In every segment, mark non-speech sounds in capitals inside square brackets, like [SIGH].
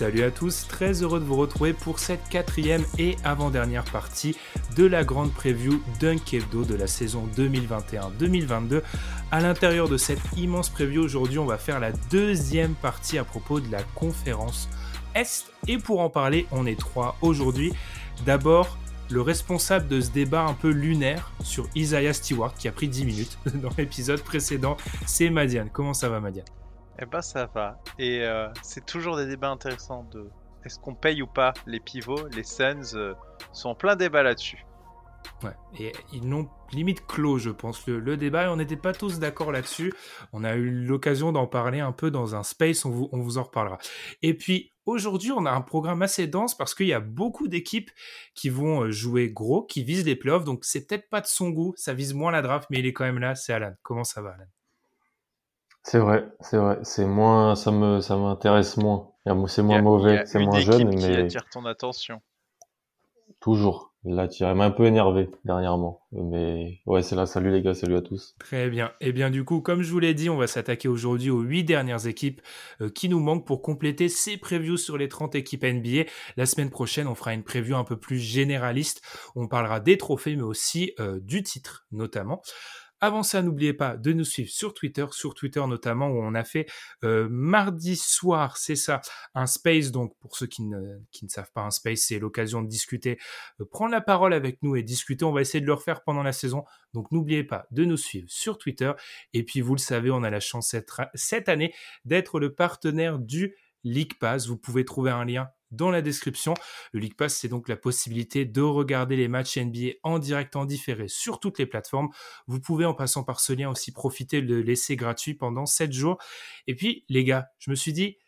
Salut à tous, très heureux de vous retrouver pour cette quatrième et avant-dernière partie de la grande preview Hebdo de la saison 2021-2022. À l'intérieur de cette immense preview, aujourd'hui on va faire la deuxième partie à propos de la conférence Est. Et pour en parler, on est trois aujourd'hui. D'abord, le responsable de ce débat un peu lunaire sur Isaiah Stewart qui a pris 10 minutes [LAUGHS] dans l'épisode précédent, c'est Madiane. Comment ça va Madiane? Eh ben ça va. Et euh, c'est toujours des débats intéressants de est-ce qu'on paye ou pas les pivots. Les Suns euh, sont en plein débat là-dessus. Ouais, et ils n'ont limite clos, je pense, le, débat, et on n'était pas tous d'accord là-dessus. On a eu l'occasion d'en parler un peu dans un space, on vous, on vous en reparlera. Et puis, aujourd'hui, on a un programme assez dense parce qu'il y a beaucoup d'équipes qui vont euh, jouer gros, qui visent les playoffs, donc c'est peut-être pas de son goût, ça vise moins la draft, mais il est quand même là, c'est Alan. Comment ça va, Alan? C'est vrai, c'est vrai. C'est moins, ça me, ça m'intéresse moins. C'est moins mauvais, c'est moins jeune, qui mais attire ton attention. toujours. Il attire. Elle m'a un peu énervé dernièrement, mais ouais, c'est là. Salut les gars, salut à tous. Très bien. Et eh bien du coup, comme je vous l'ai dit, on va s'attaquer aujourd'hui aux huit dernières équipes euh, qui nous manquent pour compléter ces previews sur les 30 équipes NBA. La semaine prochaine, on fera une preview un peu plus généraliste. On parlera des trophées, mais aussi euh, du titre, notamment. Avant ça, n'oubliez pas de nous suivre sur Twitter, sur Twitter notamment, où on a fait euh, mardi soir, c'est ça, un space. Donc, pour ceux qui ne, qui ne savent pas, un space, c'est l'occasion de discuter, euh, prendre la parole avec nous et discuter. On va essayer de le refaire pendant la saison. Donc, n'oubliez pas de nous suivre sur Twitter. Et puis, vous le savez, on a la chance cette, cette année d'être le partenaire du League Pass. Vous pouvez trouver un lien dans la description. Le League Pass, c'est donc la possibilité de regarder les matchs NBA en direct, en différé sur toutes les plateformes. Vous pouvez, en passant par ce lien, aussi profiter de l'essai gratuit pendant 7 jours. Et puis, les gars, je me suis dit,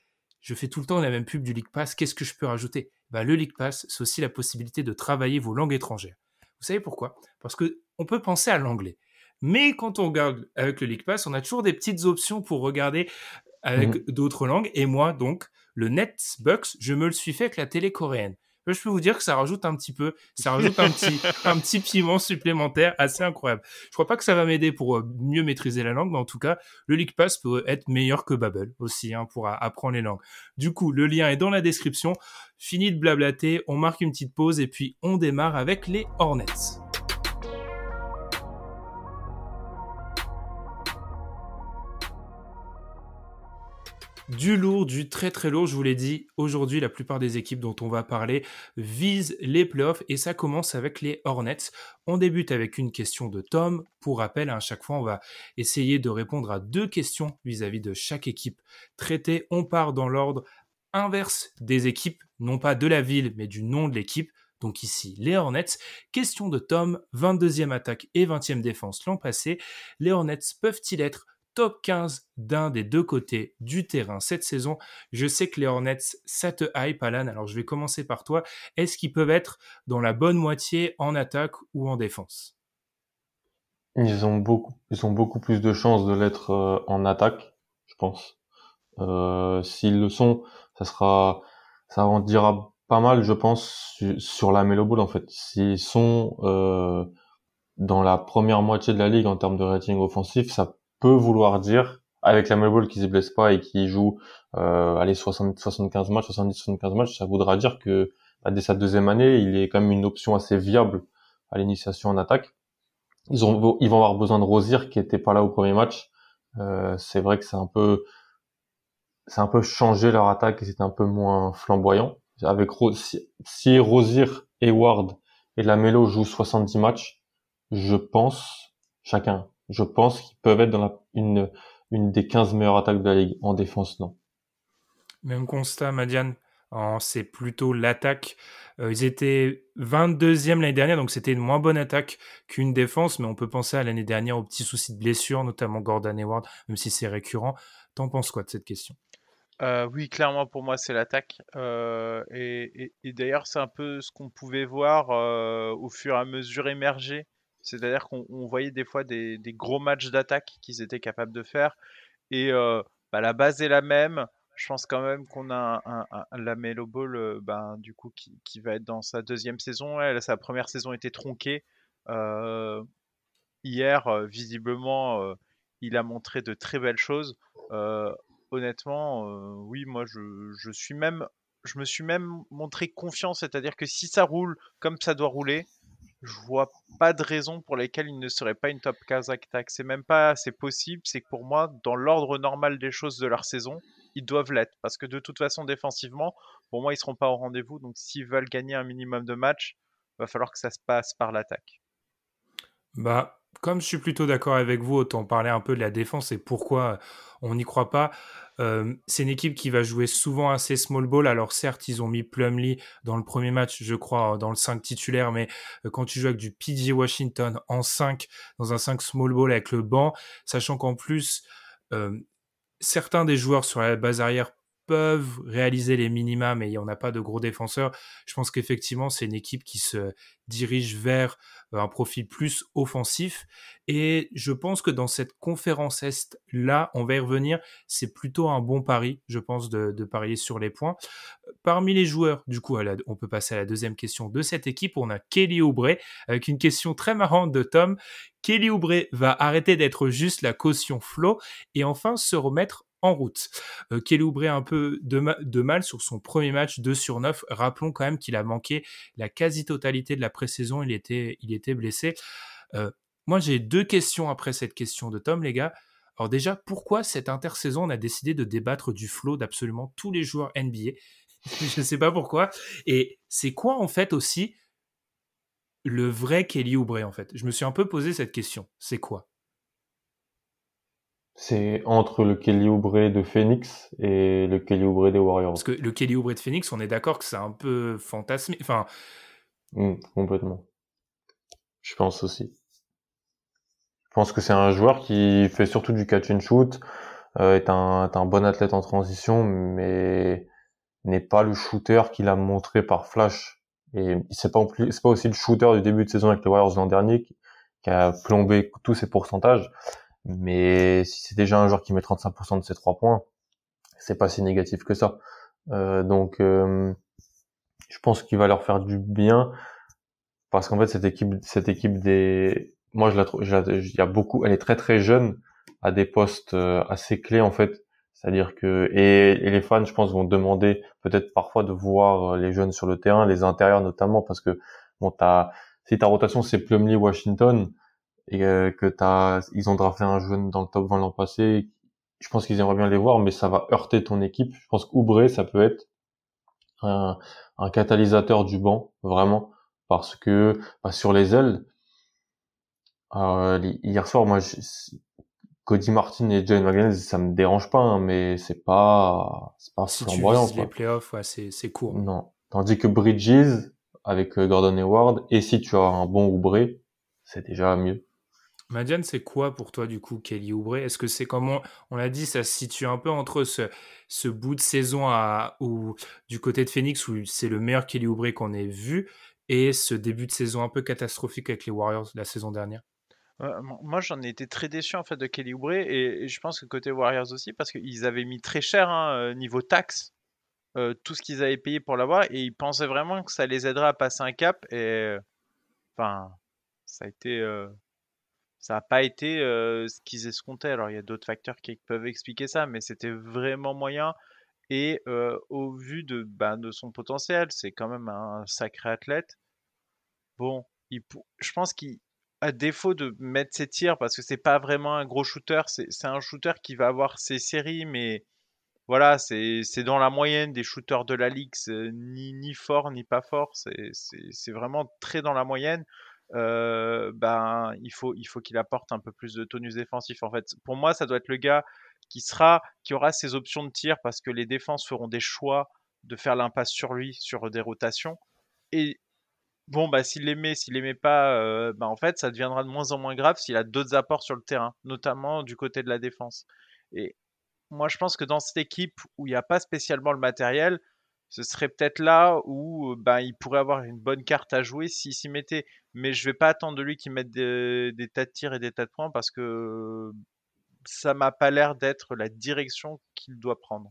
je fais tout le temps la même pub du League Pass, qu'est-ce que je peux rajouter? Bah, Le League Pass, c'est aussi la possibilité de travailler vos langues étrangères. Vous savez pourquoi? Parce que on peut penser à l'anglais. Mais quand on regarde avec le League Pass, on a toujours des petites options pour regarder avec mmh. d'autres langues. Et moi, donc, le Netbucks, je me le suis fait avec la télé coréenne. Je peux vous dire que ça rajoute un petit peu, ça rajoute un petit, [LAUGHS] un petit piment supplémentaire assez incroyable. Je crois pas que ça va m'aider pour euh, mieux maîtriser la langue, mais en tout cas, le League Pass peut être meilleur que Babel aussi hein, pour apprendre les langues. Du coup, le lien est dans la description. Fini de blablater, on marque une petite pause et puis on démarre avec les Hornets. Du lourd, du très très lourd, je vous l'ai dit, aujourd'hui la plupart des équipes dont on va parler visent les playoffs et ça commence avec les Hornets. On débute avec une question de Tom. Pour rappel, à chaque fois on va essayer de répondre à deux questions vis-à-vis de chaque équipe traitée. On part dans l'ordre inverse des équipes, non pas de la ville mais du nom de l'équipe. Donc ici, les Hornets. Question de Tom, 22e attaque et 20e défense l'an passé. Les Hornets peuvent-ils être top 15 d'un des deux côtés du terrain cette saison. Je sais que les Hornets, ça te hype, Alan. Alors je vais commencer par toi. Est-ce qu'ils peuvent être dans la bonne moitié en attaque ou en défense? Ils ont beaucoup, plus de chances de l'être euh, en attaque, je pense. Euh, S'ils le sont, ça sera, ça en dira pas mal, je pense, sur la Melo en fait. S'ils sont euh, dans la première moitié de la ligue en termes de rating offensif, ça peut vouloir dire, avec la Ball qui se blesse pas et qui joue euh, allez 60, 75 matchs, 70, 75 matchs, ça voudra dire que bah, dès sa deuxième année, il est quand même une option assez viable à l'initiation en attaque. Ils ont, ils vont avoir besoin de Rosier qui était pas là au premier match. Euh, c'est vrai que c'est un peu, c'est un peu changé leur attaque et c'est un peu moins flamboyant. Avec si, si Rosier, Ward et Lamelo jouent 70 matchs, je pense chacun je pense qu'ils peuvent être dans la, une, une des 15 meilleures attaques de la ligue. En défense, non. Même constat, Madiane. C'est plutôt l'attaque. Euh, ils étaient 22e l'année dernière, donc c'était une moins bonne attaque qu'une défense, mais on peut penser à l'année dernière aux petits soucis de blessure, notamment Gordon Hayward, même si c'est récurrent. T'en penses quoi de cette question? Euh, oui, clairement pour moi c'est l'attaque. Euh, et, d'ailleurs c'est un peu ce qu'on pouvait voir au fur et à mesure émerger. C'est-à-dire qu'on voyait des fois des, gros matchs d'attaque qu'ils étaient capables de faire. Et bah, la base est la même je pense quand même qu'on a un, la Melo Ball, euh, ben, du coup, qui, va être dans sa deuxième saison. sa première saison était tronquée. Euh, hier, euh, visiblement, il a montré de très belles choses. honnêtement, oui, moi, je, je, suis même, je me suis même montré confiant, c'est-à-dire que si ça roule comme ça doit rouler, je vois pas de raison pour lesquelles il ne serait pas une top 15 attaque. C'est même pas c'est possible, c'est que pour moi, dans l'ordre normal des choses de leur saison, ils doivent l'être. Parce que de toute façon, défensivement, pour moi, ils seront pas au rendez-vous. Donc s'ils veulent gagner un minimum de matchs, va falloir que ça se passe par l'attaque. Bah, comme je suis plutôt d'accord avec vous, autant parler un peu de la défense et pourquoi on n'y croit pas. Euh, c'est une équipe qui va jouer souvent assez small ball. Alors certes, ils ont mis Plumlee dans le premier match, je crois, dans le 5 titulaire, mais euh, quand tu joues avec du PJ Washington en 5, dans un 5 small ball avec le banc, sachant qu'en plus, euh, certains des joueurs sur la base arrière réaliser les minima, mais il n'y en a pas de gros défenseurs. Je pense qu'effectivement, c'est une équipe qui se dirige vers euh, un profil plus offensif. Et je pense que dans cette conférence Est-là, on va y revenir, c'est plutôt un bon pari, je pense, de, parier sur les points. Parmi les joueurs, du coup, on peut passer à la deuxième question de cette équipe. On a Kelly Oubre, avec une question très marrante de Tom. Kelly Oubre va arrêter d'être juste la caution flow et enfin se remettre en route. Euh, Kelly Oubre un peu de, mal sur son premier match 2 sur 9. Rappelons quand même qu'il a manqué la quasi-totalité de la pré-saison. Il était, il blessé. Euh, moi, j'ai deux questions après cette question de Tom, les gars. Alors déjà, pourquoi cette intersaison on a décidé de débattre du flow d'absolument tous les joueurs NBA [LAUGHS] Je ne sais pas pourquoi. Et c'est quoi en fait aussi le vrai Kelly Oubre en fait? Je me suis un peu posé cette question. C'est quoi? C'est entre le Kelly Oubre de Phoenix et le Kelly Oubre des Warriors. Parce que le Kelly Oubre de Phoenix, on est d'accord que c'est un peu fantasmé. Enfin... Mmh, complètement. Je pense aussi. Je pense que c'est un joueur qui fait surtout du catch and shoot, euh, est, un, est un bon athlète en transition, mais n'est pas le shooter qu'il a montré par flash. Et c'est pas, pas aussi le shooter du début de saison avec les Warriors l'an dernier qui, qui a plombé tous ses pourcentages. Mais si c'est déjà un joueur qui met 35% de ses trois points, c'est pas si négatif que ça. Euh, donc, euh, je pense qu'il va leur faire du bien parce qu'en fait cette équipe, cette équipe des, moi je la trouve, il y a beaucoup, elle est très très jeune à des postes euh, assez clés en fait. C'est-à-dire que et, les fans, je pense, vont demander peut-être parfois de voir les jeunes sur le terrain, les intérieurs notamment, parce que bon, t'as, si ta rotation c'est Plumlee, Washington, et euh, que t'as, ils ont drafté un jeune dans le top 20 l'an passé. Je pense qu'ils aimeraient bien les voir, mais ça va heurter ton équipe. Je pense qu'Oubré, ça peut être un, un, catalyseur du banc, vraiment, parce que bah, sur les ailes, euh, hier soir, moi, Cody Martin et John McGinnis, ça me dérange pas, hein, mais c'est pas, c'est pas si flamboyant. Tu les playoffs, ouais, c'est, c'est court. Non. Tandis que Bridges, avec euh, Gordon Hayward, et si tu as un bon Oubré, c'est déjà mieux. Madiane, c'est quoi pour toi du coup Kelly Oubre? Est-ce que c'est comme on, l'a dit, ça se situe un peu entre ce, ce bout de saison à, ou du côté de Phoenix où c'est le meilleur Kelly Oubre qu'on ait vu et ce début de saison un peu catastrophique avec les Warriors la saison dernière? Moi, j'en ai été très déçu en fait de Kelly Oubre et, je pense que côté Warriors aussi parce qu'ils avaient mis très cher hein, euh, niveau taxe euh, tout ce qu'ils avaient payé pour l'avoir et ils pensaient vraiment que ça les aiderait à passer un cap et enfin ça a été euh, ça n'a pas été ce qu'ils escomptaient. Alors, il y a d'autres facteurs qui peuvent expliquer ça, mais c'était vraiment moyen. Et au vu de, bah, de son potentiel, c'est quand même un sacré athlète. Bon, je pense qu'à défaut de mettre ses tirs, parce que c'est pas vraiment un gros shooter, c'est un shooter qui va avoir ses séries, mais voilà, c'est dans la moyenne des shooters de la ligue, ni, ni fort ni pas fort, c'est vraiment très dans la moyenne. Ben il faut il faut qu'il apporte un peu plus de tonus défensif. En fait, pour moi, ça doit être le gars qui sera qui aura ses options de tir parce que les défenses feront des choix de faire l'impasse sur lui sur des rotations et bon bah s'il les met, s'il les met pas, bah, en fait ça deviendra de moins en moins grave s'il a d'autres apports sur le terrain, notamment du côté de la défense. Et moi je pense que dans cette équipe où il n'y a pas spécialement le matériel, ce serait peut-être là où bah, il pourrait avoir une bonne carte à jouer s'il s'y mettait. Mais je vais pas attendre de lui qu'il mette des, tas de tirs et des tas de points parce que ça m'a pas l'air d'être la direction qu'il doit prendre.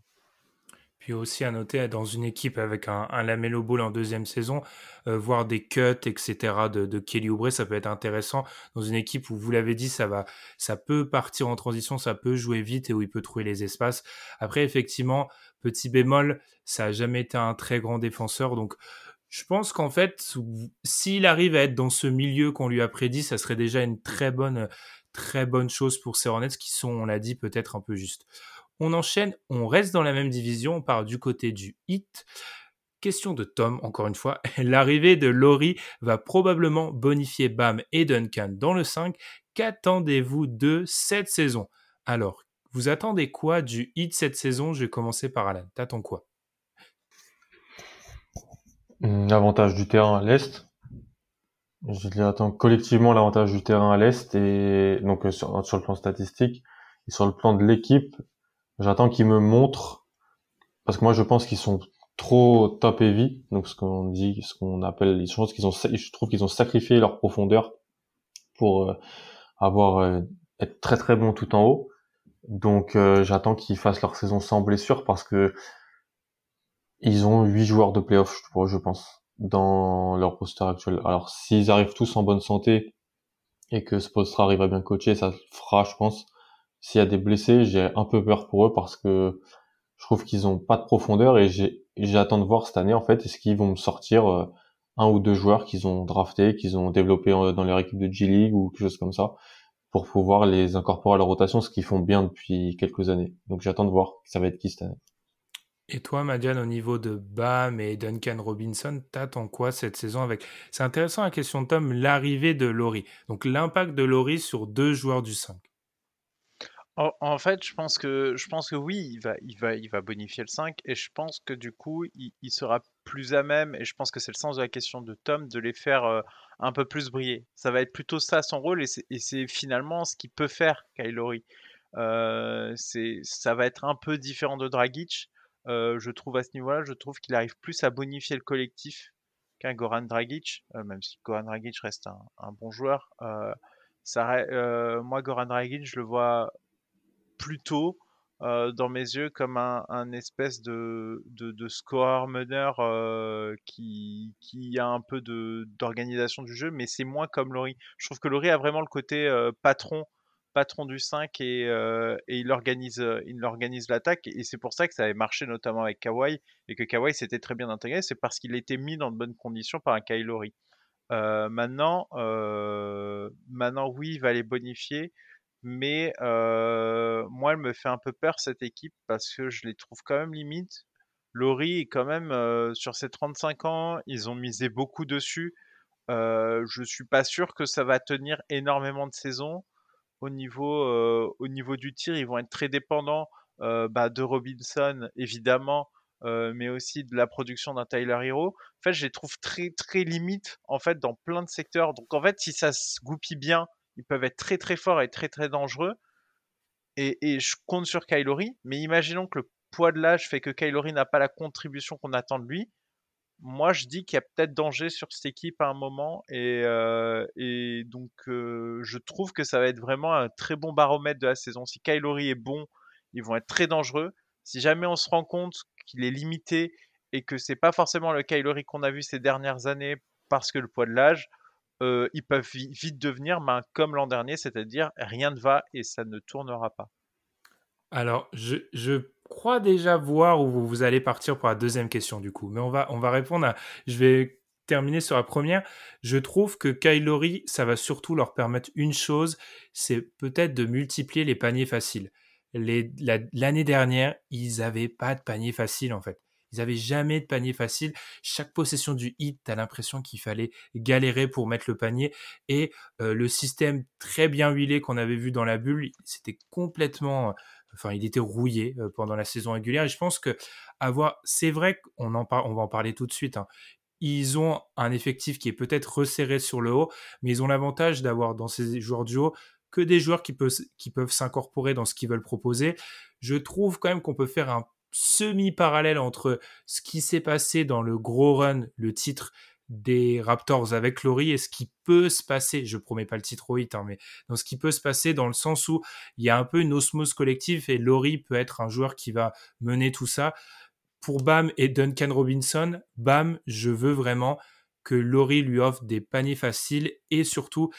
Puis aussi à noter, dans une équipe avec un, un Lamelo Ball en deuxième saison, voir des cuts, etc. de, de Kelly Oubre, ça peut être intéressant. Dans une équipe où, vous l'avez dit, ça va, ça peut partir en transition, ça peut jouer vite et où il peut trouver les espaces. Après, effectivement, petit bémol, ça a jamais été un très grand défenseur, donc je pense qu'en fait, s'il arrive à être dans ce milieu qu'on lui a prédit, ça serait déjà une très bonne, très bonne chose pour ces Hornets qui sont, on l'a dit, peut-être un peu justes. On enchaîne, on reste dans la même division, on part du côté du hit. Question de Tom, encore une fois. [LAUGHS] L'arrivée de Laurie va probablement bonifier Bam et Duncan dans le 5. Qu'attendez-vous de cette saison? Alors, vous attendez quoi du hit cette saison? Je vais commencer par Alan. T'attends quoi? L'avantage du terrain à l'Est. J'attends collectivement l'avantage du terrain à l'Est et donc euh, sur, le plan statistique et sur le plan de l'équipe, J'attends qu'ils me montrent parce que moi je pense qu'ils sont trop top heavy, donc ce qu'on dit, ce qu'on appelle, je qu'ils ont, je trouve qu'ils ont sacrifié leur profondeur pour euh, avoir euh, être très très bon tout en haut. Donc euh, j'attends qu'ils fassent leur saison sans blessure parce que ils ont huit joueurs de playoff, je pense, dans leur poster actuel. Alors s'ils arrivent tous en bonne santé et que ce poster arrive à bien coacher, ça fera, je pense. S'il y a des blessés, j'ai un peu peur pour eux parce que je trouve qu'ils ont pas de profondeur et j'attends de voir cette année en fait est-ce qu'ils vont me sortir euh, un ou deux joueurs qu'ils ont draftés, qu'ils ont développés dans leur équipe de G League ou quelque chose comme ça pour pouvoir les incorporer à la rotation, ce qu'ils font bien depuis quelques années. Donc j'attends de voir ça va être qui cette année. Et toi, Madiane, au niveau de Bam et Duncan Robinson, t'attends quoi cette saison avec C'est intéressant la question de Tom, l'arrivée de Laurie. Donc l'impact de Laurie sur deux joueurs du 5. En, fait, je pense que je pense que oui, il va il va il va bonifier le 5 et je pense que du coup, il, sera plus à même et je pense que c'est le sens de la question de Tom de les faire euh, un peu plus briller. Ça va être plutôt ça son rôle et c'est finalement ce qu'il peut faire Kylori. Euh, ça va être un peu différent de Dragic. Euh, je trouve à ce niveau-là, je trouve qu'il arrive plus à bonifier le collectif qu'un Goran Dragic, même si Goran Dragic reste un, un bon joueur. ça, moi, Goran Dragic, je le vois plutôt euh, dans mes yeux comme un, espèce de, de, score meneur euh, qui, a un peu d'organisation du jeu, mais c'est moins comme Laurie. Je trouve que Laurie a vraiment le côté euh, patron patron du 5 et, et il organise, il organise l'attaque. Et c'est pour ça que ça avait marché notamment avec Kawhi et que Kawhi s'était très bien intégré, c'est parce qu'il était mis dans de bonnes conditions par un Kyle maintenant, maintenant, oui, il va les bonifier mais moi, elle me fait un peu peur cette équipe parce que je les trouve quand même limite. Laurie est quand même sur ses 35 ans, ils ont misé beaucoup dessus. je suis pas sûr que ça va tenir énormément de saisons. Au niveau, au niveau du tir, ils vont être très dépendants bah, de Robinson, évidemment, mais aussi de la production d'un Tyler Hero. En fait, je les trouve très très limites en fait dans plein de secteurs. Donc en fait, si ça se goupille bien, ils peuvent être très très forts et très très dangereux. Et, je compte sur Kylori, mais imaginons que le poids de l'âge fait que Kylori n'a pas la contribution qu'on attend de lui. Moi, je dis qu'il y a peut-être danger sur cette équipe à un moment, et, euh, donc euh, je trouve que ça va être vraiment un très bon baromètre de la saison. Si Kylori est bon, ils vont être très dangereux. Si jamais on se rend compte qu'il est limité et que c'est pas forcément le Kylori qu'on a vu ces dernières années parce que le poids de l'âge, ils peuvent vite devenir ben, comme l'an dernier, c'est-à-dire rien ne va et ça ne tournera pas. Alors, je, crois déjà voir où vous allez partir pour la deuxième question du coup, mais on va, on va répondre à... Je vais terminer sur la première. Je trouve que Kylori, ça va surtout leur permettre une chose, c'est peut-être de multiplier les paniers faciles. L'année dernière, ils n'avaient pas de panier facile en fait. Ils avaient jamais de panier facile. Chaque possession du hit, t'as l'impression qu'il fallait galérer pour mettre le panier. Et euh, le système très bien huilé qu'on avait vu dans la bulle, c'était complètement, enfin, il était rouillé euh, pendant la saison régulière. Et je pense que avoir, c'est vrai qu'on en on va en parler tout de suite. Hein. Ils ont un effectif qui est peut-être resserré sur le haut, mais ils ont l'avantage d'avoir dans ces joueurs du haut que des joueurs qui peuvent s'incorporer dans ce qu'ils veulent proposer. Je trouve quand même qu'on peut faire un semi-parallèle entre ce qui s'est passé dans le gros run, le titre des Raptors avec Laurie et ce qui peut se passer, je promets pas le titre au hit, hein, mais dans ce qui peut se passer dans le sens où il y a un peu une osmose collective et Laurie peut être un joueur qui va mener tout ça. Pour Bam et Duncan Robinson, Bam, je veux vraiment que Laurie lui offre des paniers faciles et surtout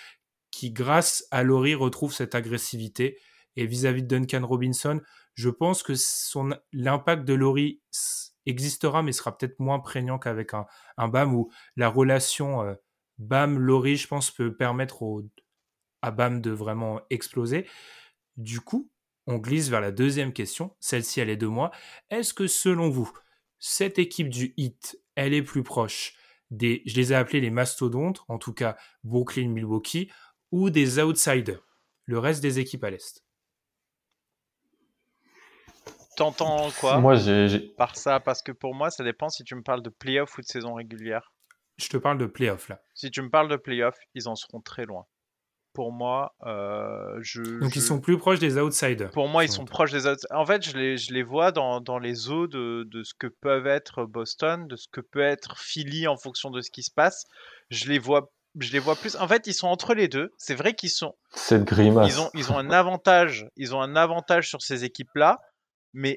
qui, grâce à Laurie, retrouve cette agressivité. Et vis-à-vis de Duncan Robinson, je pense que l'impact de Laurie existera, mais sera peut-être moins prégnant qu'avec un, BAM où la relation euh, BAM-Laurie, je pense, peut permettre à BAM de vraiment exploser. Du coup, on glisse vers la deuxième question. Celle-ci, elle est de moi. Est-ce que selon vous, cette équipe du HIT, elle est plus proche des, je les ai appelés les mastodontes, en tout cas Brooklyn, Milwaukee, ou des outsiders, le reste des équipes à l'Est? T'entends quoi Moi, j'ai. Par ça, parce que pour moi, ça dépend si tu me parles de playoff ou de saison régulière. Je te parle de playoff là. Si tu me parles de playoff, ils en seront très loin. Pour moi, euh, je. Donc ils sont plus proches des outsiders. Pour moi, ils sont proches des outsiders. En fait, je les, je les vois dans, dans les eaux de, de, ce que peuvent être Boston, de ce que peut être Philly en fonction de ce qui se passe. Je les vois je les vois plus. En fait, ils sont entre les deux. C'est vrai qu'ils sont. Cette grimace. Ils ont, ils ont un avantage. Ils ont un avantage sur ces équipes-là, mais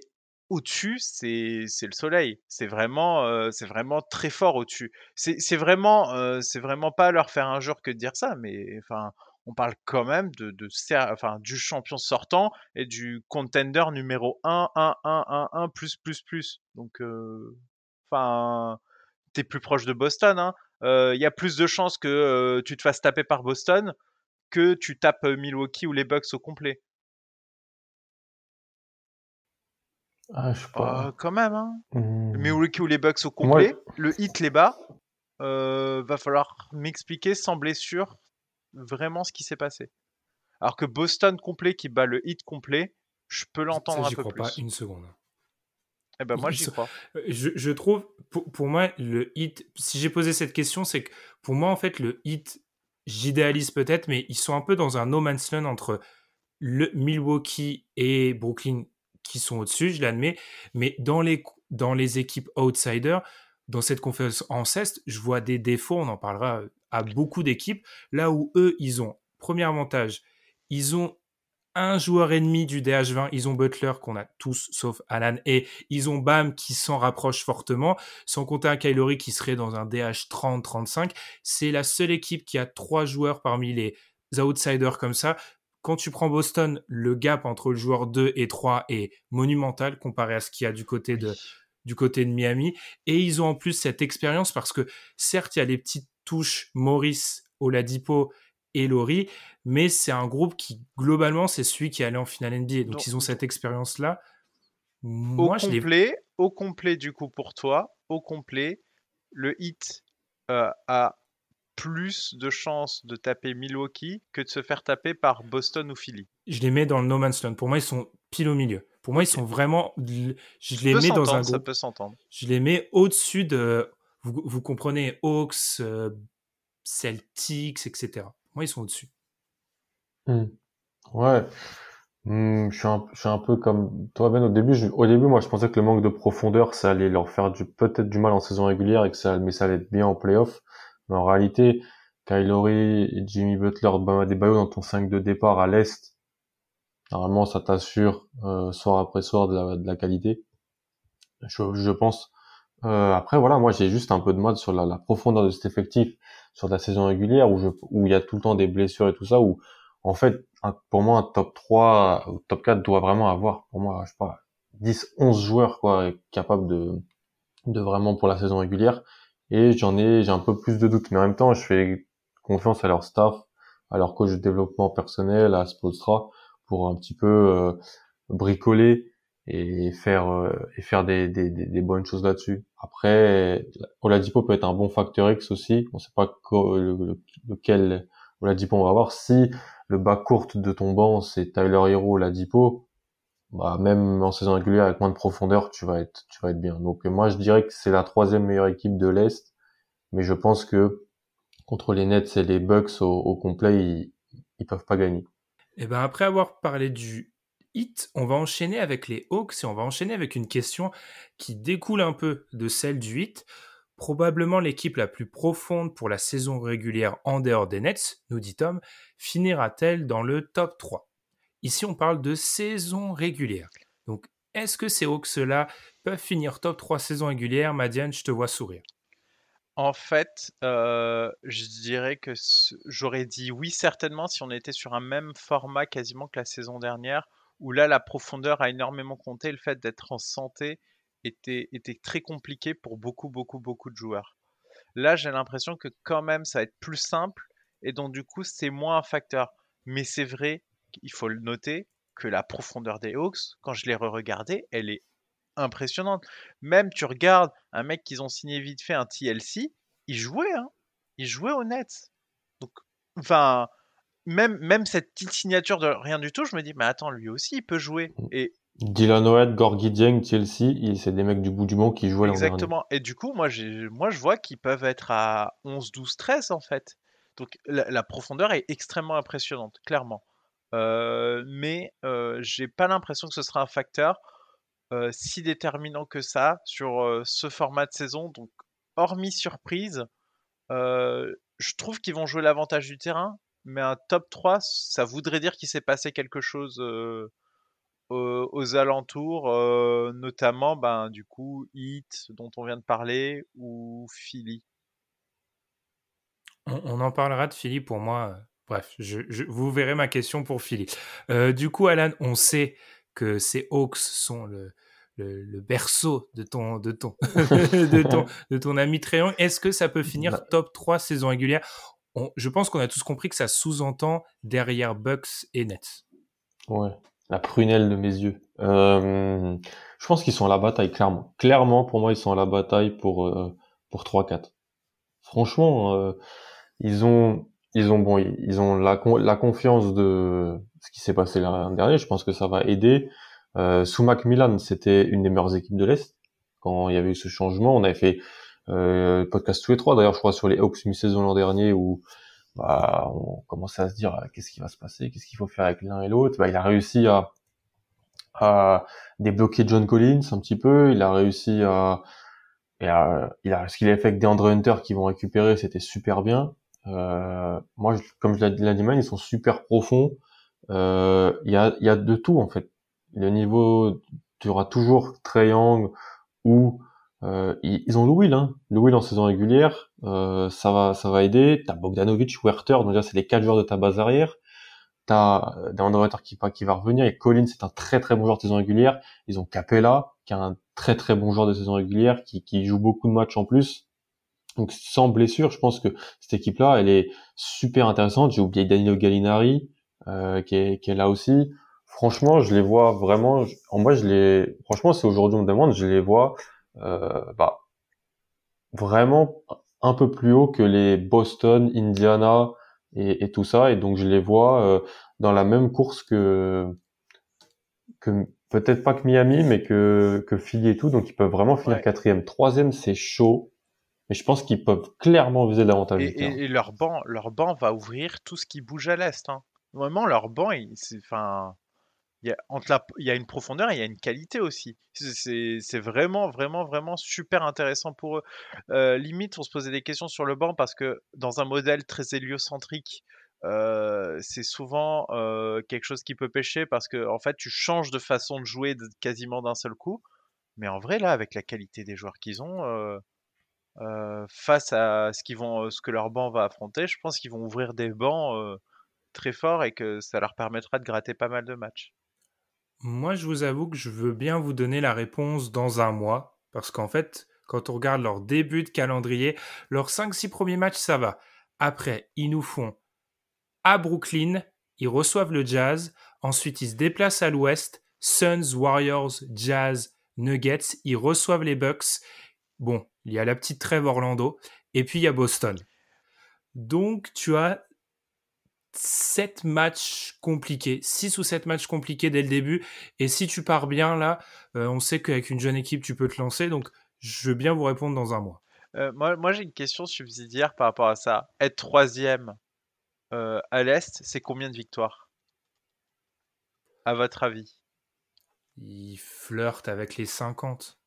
au-dessus, c'est le soleil. C'est vraiment, euh, c'est vraiment très fort au-dessus. C'est vraiment, euh, vraiment pas leur faire un jour que de dire ça, mais enfin, on parle quand même de, de du champion sortant et du contender numéro 1, 1, 1, 1, 1, plus, plus, plus. Donc, euh, t'es plus proche de Boston. Hein il y a plus de chances que tu te fasses taper par Boston que tu tapes Milwaukee ou les Bucks au complet. Ah, je sais pas. Euh, quand même, hein. Mmh. Milwaukee ou les Bucks au complet, le hit les bas. va falloir m'expliquer sans blessure vraiment ce qui s'est passé. Alors que Boston complet qui bat le hit complet, je peux l'entendre un peu crois plus. pas une seconde. Eh ben moi j'y crois. Euh, je, je trouve, pour, pour, moi, le hit, si j'ai posé cette question, c'est que pour moi, en fait, le hit, j'idéalise peut-être, mais ils sont un peu dans un no man's land entre le Milwaukee et Brooklyn qui sont au-dessus, je l'admets, mais dans les, dans les équipes outsiders, dans cette conférence en ceste, je vois des défauts, on en parlera à beaucoup d'équipes, là où eux, ils ont, premier avantage, ils ont un joueur ennemi du DH20. Ils ont Butler qu'on a tous sauf Alan et ils ont Bam qui s'en rapproche fortement, sans compter un Kylori qui serait dans un DH 30-35. C'est la seule équipe qui a trois joueurs parmi les outsiders comme ça. Quand tu prends Boston, le gap entre le joueur 2 et 3 est monumental comparé à ce qu'il y a du côté de, du côté de Miami. Et ils ont en plus cette expérience parce que certes, il y a les petites touches Maurice, Oladipo et Laurie, mais c'est un groupe qui, globalement, c'est celui qui est allé en finale NBA. Donc, ils ont cette expérience-là. Moi, au complet, au complet, du coup, pour toi, au complet, le hit euh, a plus de chances de taper Milwaukee que de se faire taper par Boston ou Philly. Je les mets dans le No Man's Land. Pour moi, ils sont pile au milieu. Pour moi, ils sont vraiment. Je les mets dans un groupe. Ça peut s'entendre. Je les mets au-dessus de. Vous, vous comprenez, Hawks, euh, Celtics, etc. Moi, ils sont au-dessus. Hmm. Ouais. Hmm, je, suis un, je suis un peu comme toi, Ben. Au début, au début, moi, je pensais que le manque de profondeur, ça allait leur faire du, peut-être du mal en saison régulière et que ça, mais ça allait être bien en playoff. Mais en réalité, Kylori et Jimmy Butler, Bama Bayo dans ton 5 de départ à l'Est, normalement, ça t'assure, euh, soir après soir de la, de la qualité. Je, je pense. Euh, après, voilà, moi, j'ai juste un peu de mal sur la, la profondeur de cet effectif sur la saison régulière où où il y a tout le temps des blessures et tout ça, où en fait, pour moi, un top 3 ou top 4 doit vraiment avoir, pour moi, je sais pas, 10, 11 joueurs, quoi, capables de, de vraiment pour la saison régulière. Et j'en ai, j'ai un peu plus de doutes. Mais en même temps, je fais confiance à leur staff, à leur coach de développement personnel, à Spolstra, pour un petit peu euh, bricoler et faire euh, et faire des, des, des, bonnes choses là-dessus. Après, Oladipo peut être un bon facteur X aussi. On sait pas lequel Oladipo on va avoir. Si le bas court de ton banc c'est Tyler Hero, Oladipo, bah même en saison régulière avec moins de profondeur, tu vas être bien. Donc moi je dirais que c'est la troisième meilleure équipe de l'est, mais je pense que contre les Nets et les Bucks au, complet, ils, ils peuvent pas gagner. Et eh ben après avoir parlé du hit, on va enchaîner avec les Hawks et on va enchaîner avec une question qui découle un peu de celle du hit. Probablement l'équipe la plus profonde pour la saison régulière en dehors des Nets, nous dit Tom, finira-t-elle dans le top 3 Ici, on parle de saison régulière. Donc, est-ce que ces Hawks-là peuvent finir top 3 saison régulière Madiane, je te vois sourire. En fait, euh, je dirais que j'aurais dit oui certainement si on était sur un même format quasiment que la saison dernière, où là la profondeur a énormément compté, le fait d'être en santé était, était très compliqué pour beaucoup, beaucoup, beaucoup de joueurs. Là, j'ai l'impression que quand même ça va être plus simple, et donc du coup c'est moins un facteur. Mais c'est vrai, il faut le noter, que la profondeur des Hawks, quand je l'ai re-regardé, elle est impressionnante. Même tu regardes un mec qu'ils ont signé vite fait, un TLC, il jouait, hein. Il jouait au net. Donc, enfin, même, même cette petite signature de rien du tout, je me dis, mais attends, lui aussi, il peut jouer. Mm. Et Dylan White, Gorgie Dieng, TLC, c'est des mecs du bout du monde qui jouaient Exactement. Et du coup, moi, moi je vois qu'ils peuvent être à 11, 12, 13 en fait. Donc la, profondeur est extrêmement impressionnante, clairement. Euh, mais j'ai pas l'impression que ce sera un facteur si déterminant que ça sur ce format de saison. Donc, hormis surprise, je trouve qu'ils vont jouer l'avantage du terrain, mais un top 3, ça voudrait dire qu'il s'est passé quelque chose aux, alentours, notamment ben, du coup Heat dont on vient de parler ou Philly. On, en parlera de Philly pour moi. Bref, je, vous verrez ma question pour Philly. du coup, Alan, on sait que ces Hawks sont le, le, berceau de ton, de ton, [LAUGHS] de ton, de ton ami Tréant. Est-ce que ça peut finir bah. top 3 saison régulière Je pense qu'on a tous compris que ça sous-entend derrière Bucks et Nets. Ouais, la prunelle de mes yeux. Euh, je pense qu'ils sont à la bataille, clairement. Clairement, pour moi, ils sont à la bataille pour, euh, pour 3-4. Franchement, euh, ils ont, ils ont bon, ils ont la, la confiance de ce qui s'est passé l'an dernier. Je pense que ça va aider. Euh, sous Macmillan, c'était une des meilleures équipes de l'Est. Quand il y avait eu ce changement, on avait fait euh, podcast tous les trois, d'ailleurs, je crois, sur les Hawks mi-saison l'an dernier, où bah, on commençait à se dire euh, qu'est-ce qui va se passer, qu'est-ce qu'il faut faire avec l'un et l'autre? Bah, il a réussi à, à débloquer John Collins un petit peu, il a réussi à, et il a ce qu'il a fait avec DeAndre Hunter qui vont récupérer, c'était super bien. Euh, moi, comme je l'ai dit, ils sont super profonds. Euh, il y, a, y a de tout en fait le niveau, tu auras toujours Young ou euh, ils ont Louis, hein. Louis en saison régulière, euh, ça va, ça va aider. T'as Bogdanovic, Werther, donc là c'est les quatre joueurs de ta base arrière. T'as euh, Deandre qui, qui va revenir et Collins c'est un très très bon joueur de saison régulière. Ils ont Capella qui est un très très bon joueur de saison régulière qui, qui joue beaucoup de matchs en plus. Donc sans blessure, je pense que cette équipe-là, elle est super intéressante. J'ai oublié Danilo Gallinari euh, qui, est, qui est là aussi. Franchement, je les vois vraiment. En moi, je les. Franchement, si aujourd'hui on me demande, je les vois euh, bah, vraiment un peu plus haut que les Boston, Indiana et, tout ça. Et donc, je les vois euh, dans la même course que que peut-être pas que Miami, mais que que Philly et tout. Donc, ils peuvent vraiment finir quatrième, troisième, c'est chaud. Mais je pense qu'ils peuvent clairement viser l'avantage. Et, et, leur banc, leur banc va ouvrir tout ce qui bouge à l'est. Hein. Vraiment, leur banc, enfin, il y a, entre il y a une profondeur et il y a une qualité aussi. C'est vraiment, vraiment, vraiment super intéressant pour eux. Euh, limite, on se posait des questions sur le banc parce que dans un modèle très héliocentrique, euh, c'est souvent euh, quelque chose qui peut pêcher parce que en fait, tu changes de façon de jouer quasiment d'un seul coup. Mais en vrai, là, avec la qualité des joueurs qu'ils ont, face à ce, qu'ils vont, ce que leur banc va affronter, je pense qu'ils vont ouvrir des bancs très forts et que ça leur permettra de gratter pas mal de matchs. Moi, je vous avoue que je veux bien vous donner la réponse dans un mois, parce qu'en fait, quand on regarde leur début de calendrier, leurs 5-6 premiers matchs, ça va. Après, ils nous font à Brooklyn, ils reçoivent le Jazz, ensuite ils se déplacent à l'ouest, Suns, Warriors, Jazz, Nuggets. Ils reçoivent les Bucks. Bon, il y a la petite trêve Orlando. Et puis il y a Boston. Donc tu as 7 matchs compliqués, 6 ou 7 matchs compliqués dès le début. Et si tu pars bien là, euh, on sait qu'avec une jeune équipe, tu peux te lancer. Donc je veux bien vous répondre dans un mois. Euh, moi, moi j'ai une question subsidiaire par rapport à ça. Être troisième euh, à l'Est, c'est combien de victoires? À votre avis? Il flirte avec les 50.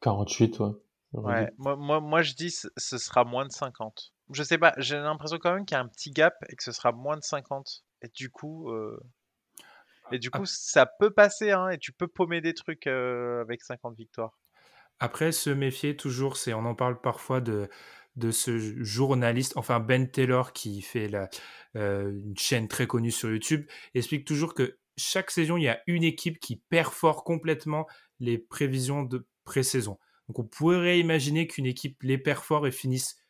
48, ouais. Ouais, moi, moi, moi, je dis ce sera moins de 50. Je sais pas, j'ai l'impression quand même qu'il y a un petit gap et que ce sera moins de 50. Et du coup, euh, et du coup, ça peut passer, hein, et tu peux paumer des trucs avec 50 victoires. Après, se méfier toujours, c'est on en parle parfois de de ce journaliste, enfin Ben Taylor qui fait la, une chaîne très connue sur YouTube, explique toujours que chaque saison, il y a une équipe qui perfore complètement les prévisions de pré-saison. Donc on pourrait imaginer qu'une équipe les perfore et finisse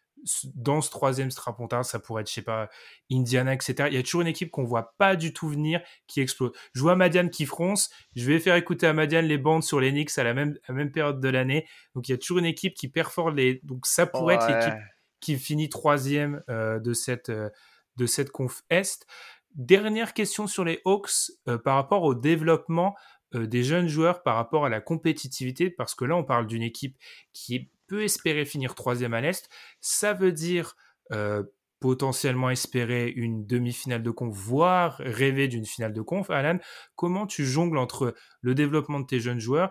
dans ce troisième strapontin, ça pourrait être, je sais pas, Indiana, etc. Il y a toujours une équipe qu'on voit pas du tout venir qui explose. Je vois Madiane qui fronce. Je vais faire écouter à Madiane les bandes sur les Knicks à la même, même période de l'année. Donc il y a toujours une équipe qui performe les. Donc ça pourrait être l'équipe qui finit troisième euh, de cette euh, de cette conf est. Dernière question sur les Hawks euh, par rapport au développement des jeunes joueurs par rapport à la compétitivité, parce que là on parle d'une équipe qui peut espérer finir troisième à l'Est. Ça veut dire euh, potentiellement espérer une demi-finale de conf, voire rêver d'une finale de conf. Alan, comment tu jongles entre le développement de tes jeunes joueurs,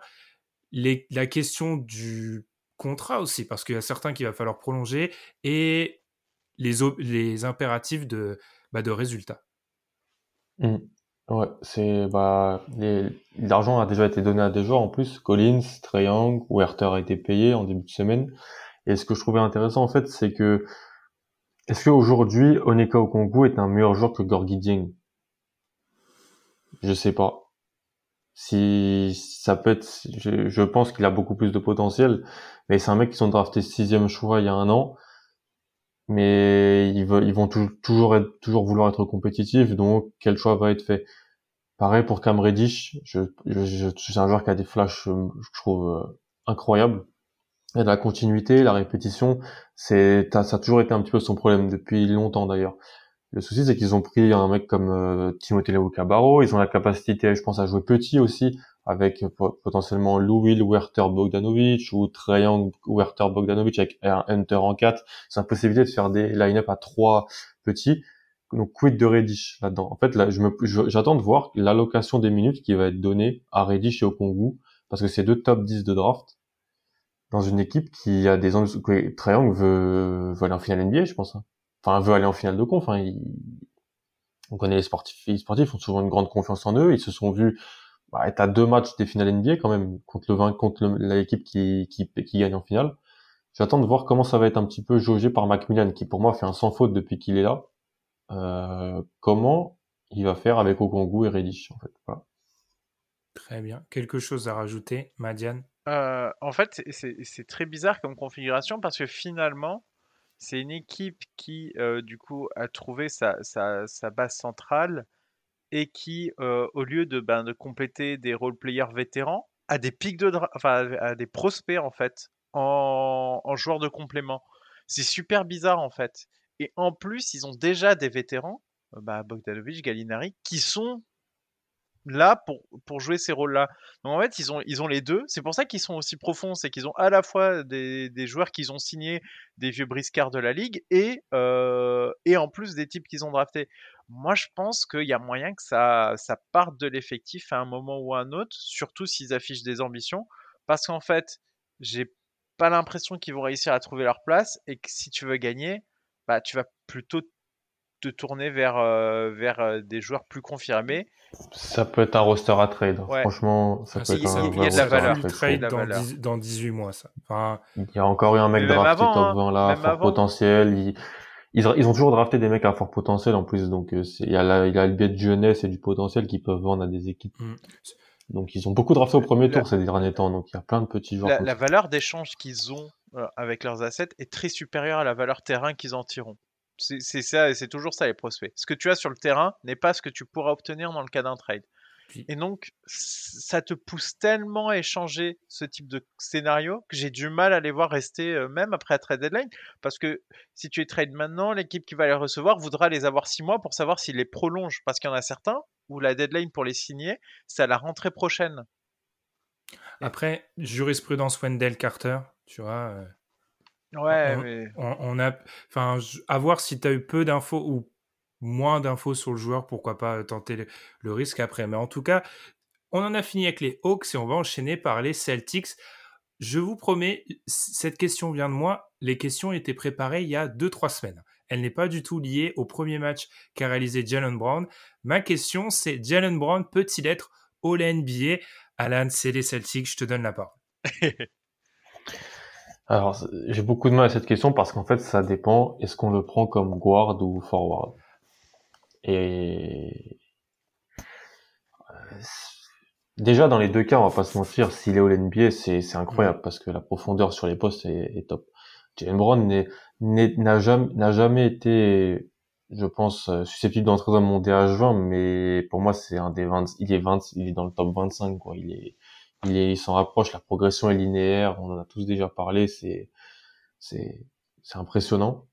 la question du contrat aussi, parce qu'il y a certains qu'il va falloir prolonger, et les, les impératifs de, bah, de résultats? Mmh. Ouais, c'est bah l'argent a déjà été donné à des joueurs en plus. Collins, Young, Werther a été payé en début de semaine. Et ce que je trouvais intéressant en fait, c'est que est-ce qu'aujourd'hui Oneka Okongu est un meilleur joueur que Gorgui Dieng? Je sais pas. Si ça peut être, je, je pense qu'il a beaucoup plus de potentiel, mais c'est un mec qui sont draftés sixième choix il y a un an mais ils, veulent, ils vont toujours toujours vouloir être compétitifs, donc quel choix va être fait? Pareil pour Cam Reddish, je, je, c'est un joueur qui a des flashs, euh, je trouve, euh, incroyables. Et la continuité, la répétition, c'est ça a toujours été un petit peu son problème depuis longtemps d'ailleurs. Le souci, c'est qu'ils ont pris un mec comme euh, Timothée Cabarro, ils ont la capacité, je pense, à jouer petit aussi, avec potentiellement Lou Will, Werther Bogdanovic ou Trajan Werther Bogdanovic avec un Hunter en 4. C'est une possibilité de faire des line-up à trois petits donc quid de Reddish là-dedans En fait, là, je me, j'attends de voir l'allocation des minutes qui va être donnée à Reddish et au Congo, parce que c'est deux top 10 de draft dans une équipe qui a des Triangle veut, veut aller en finale NBA, je pense. Hein. Enfin, veut aller en finale de conf. Hein. On connaît les sportifs, les sportifs ont souvent une grande confiance en eux. Ils se sont vus bah, être à deux matchs des finales NBA quand même contre le 20, contre l'équipe qui, qui, qui gagne en finale. J'attends de voir comment ça va être un petit peu jaugé par Macmillan, qui pour moi fait un sans faute depuis qu'il est là. Euh, comment il va faire avec Okongu et Reddish en fait. Très bien. Quelque chose à rajouter, Madiane? Euh, En fait, c'est très bizarre comme configuration parce que finalement, c'est une équipe qui, euh, du coup, a trouvé sa, base centrale et qui, au lieu de, ben, de compléter des role-players vétérans, a des pics de enfin, a des prospects en fait en, en joueurs de complément. C'est super bizarre en fait. Et en plus, ils ont déjà des vétérans, euh, bah, Bogdanovic, Gallinari, qui sont là pour, pour jouer ces rôles-là. Donc en fait, ils ont, ils ont les deux. C'est pour ça qu'ils sont aussi profonds. C'est qu'ils ont à la fois des, des joueurs qu'ils ont signés, des vieux briscards de la ligue, et, euh, et en plus des types qu'ils ont draftés. Moi, je pense qu'il y a moyen que ça, ça parte de l'effectif à un moment ou à un autre, surtout s'ils affichent des ambitions. Parce qu'en fait, j'ai pas l'impression qu'ils vont réussir à trouver leur place et que si tu veux gagner, bah, tu vas plutôt te tourner vers, euh, vers euh, des joueurs plus confirmés. Ça peut être un roster à trade. Franchement, ça ah, peut être un Il y a de la valeur. Trade dans, dans, 18 mois, ça. Il y a encore eu un mec drafté top 20 là, fort potentiel. Ils, ils, ont toujours drafté des mecs à fort potentiel en plus. Donc, euh, il y, a il y a le biais de jeunesse et du potentiel qu'ils peuvent vendre à des équipes. Mm. Donc, ils ont beaucoup drafté au premier tour ces derniers temps. Donc, il y a plein de petits joueurs. La, la valeur d'échange qu'ils ont avec leurs assets est très supérieure à la valeur terrain qu'ils en tireront. C'est ça, c'est toujours ça les prospects. Ce que tu as sur le terrain n'est pas ce que tu pourras obtenir dans le cas d'un trade. Et donc, ça te pousse tellement à échanger ce type de scénario que j'ai du mal à les voir rester euh, même après la trade deadline. Parce que si tu es trade maintenant, l'équipe qui va les recevoir voudra les avoir six mois pour savoir s'ils les prolongent. Parce qu'il y en a certains où la deadline pour les signer, c'est à la rentrée prochaine. Après, jurisprudence Wendell Carter, tu vois. Euh, ouais, on, mais. On, a. Enfin, à voir si tu as eu peu d'infos ou moins d'infos sur le joueur, pourquoi pas tenter le, risque après. Mais en tout cas, on en a fini avec les Hawks et on va enchaîner par les Celtics. Je vous promets, cette question vient de moi. Les questions étaient préparées il y a 2-3 semaines. Elle n'est pas du tout liée au premier match qu'a réalisé Jalen Brown. Ma question, c'est Jalen Brown peut-il être All-NBA Alan, c'est les Celtics, je te donne la parole. [LAUGHS] Alors, j'ai beaucoup de mal à cette question parce qu'en fait, ça dépend. Est-ce qu'on le prend comme guard ou forward? Et euh, déjà dans les deux cas, on va pas se mentir, s'il est au NBA, c'est incroyable mm. parce que la profondeur sur les postes est, top. Jalen Brown n'a jamais, jamais été, je pense, euh, susceptible d'entrer dans mon DH20, mais pour moi c'est un des 20, il est 20, il est dans le top 25 quoi. Il est, il est, il s'en rapproche. La progression est linéaire. On en a tous déjà parlé. C'est, c'est, c'est impressionnant.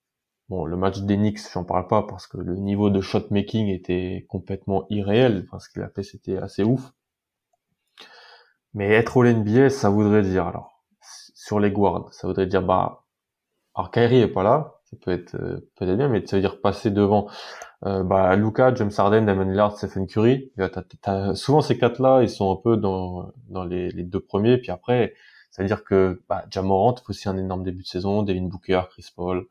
Bon, le match d'Enix, j'en parle pas parce que le niveau de shot making était complètement irréel. Enfin, ce qu'il a fait, c'était assez ouf. Mais être au NBA, ça voudrait dire, alors, sur les guards, ça voudrait dire, bah, alors Kyrie est pas là, ça peut être, euh, peut-être bien, mais ça veut dire passer devant, euh, bah, Luca, James Harden, Damon Lillard, Stephen Curry. souvent ces quatre-là, ils sont un peu dans, dans les, les deux premiers, puis après, ça veut dire que, bah, Jamorant fait aussi un énorme début de saison, Devin Booker, Chris Paul,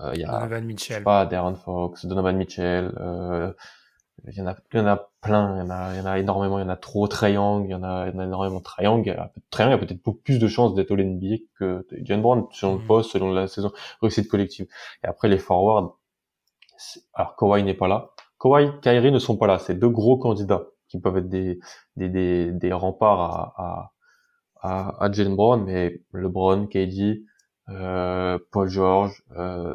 euh, il y a Donovan Mitchell. pas, Darren Fox, Donovan Mitchell, euh, il y en a, il y en a plein, il y en a, il y en a énormément, il y en a trop Triangle, il y en a, il y en a énormément Triangle. Triangle a peut-être beaucoup plus de chances d'être au NBA que John Brown, selon le mm. poste, selon la saison, réussite collective. Et après, les forwards, alors Kawhi n'est pas là. Kawhi, Kyrie ne sont pas là. C'est deux gros candidats qui peuvent être des, des, des, des remparts à, à, à, à Jalen Brown, mais LeBron, KD, euh, Paul George, euh,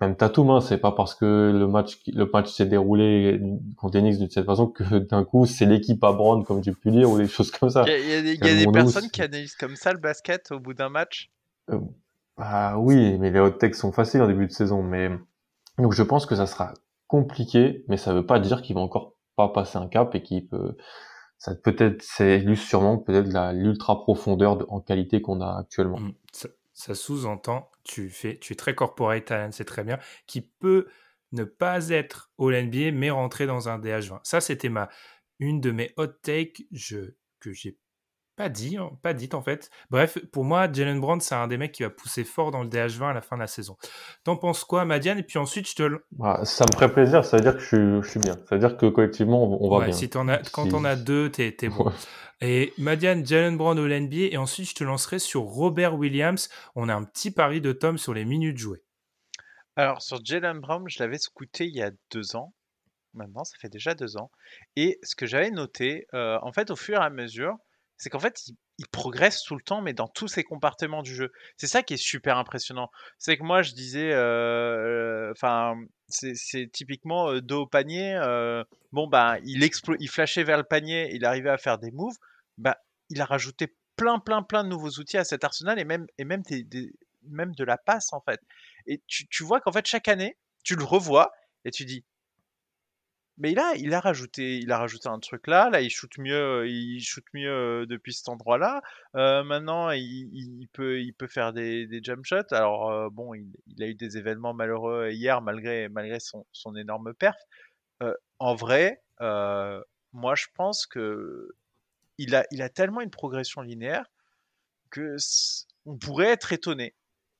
même Tatum, hein, c'est pas parce que le match le match s'est déroulé contre Enix de cette façon que d'un coup c'est l'équipe à Brown comme j'ai pu dire ou des choses comme ça. Il y a, y a des, personnes qui analysent comme ça le basket au bout d'un match. Euh, bah oui, mais les hot takes sont faciles en début de saison, mais donc je pense que ça sera compliqué, mais ça veut pas dire qu'il va encore pas passer un cap et qu'il peut ça peut-être c'est sûrement peut-être l'ultra profondeur en qualité qu'on a actuellement. Mmh, ça sous-entend, tu fais, tu es très corporate talent, c'est très bien, qui peut ne pas être au NBA mais rentrer dans un DH20. Ça, c'était ma une de mes hot takes que j'ai pas dit, hein, pas dit en fait. Bref, pour moi, Jalen Brown, c'est un des mecs qui va pousser fort dans le DH20 à la fin de la saison. T'en penses quoi, Madiane? Et puis ensuite, je te. Ah, ça me ferait plaisir, ça veut dire que je suis, bien. Ça veut dire que collectivement, on, va bien. Si en as, quand on a deux, t'es bon. Et Madiane, Jalen Brown au NBA, et ensuite je te lancerai sur Robert Williams. On a un petit pari de Tom sur les minutes jouées. Alors sur Jalen Brown, je l'avais scouté il y a deux ans. Maintenant, ça fait déjà deux ans. Et ce que j'avais noté, euh, en fait, au fur et à mesure, c'est qu'en fait, il, progresse tout le temps, mais dans tous ses compartiments du jeu. C'est ça qui est super impressionnant. C'est que moi, je disais, euh, enfin, c'est typiquement euh, dos au panier. bon, bah, il, il flashait vers le panier, il arrivait à faire des moves bah, il a rajouté plein, plein, plein de nouveaux outils à cet arsenal et même, et même, même de la passe, en fait. Et tu, tu vois qu'en fait, chaque année, tu le revois et tu dis, mais il a, il a rajouté, il a rajouté un truc là. Là, il shoot mieux, il shoot mieux depuis cet endroit-là. Euh, maintenant, il, peut, il peut faire des, jump shots. Alors euh, bon, il, a eu des événements malheureux hier malgré, malgré son, son énorme perf. Euh, en vrai, moi, je pense que il a, il a tellement une progression linéaire que on pourrait être étonné.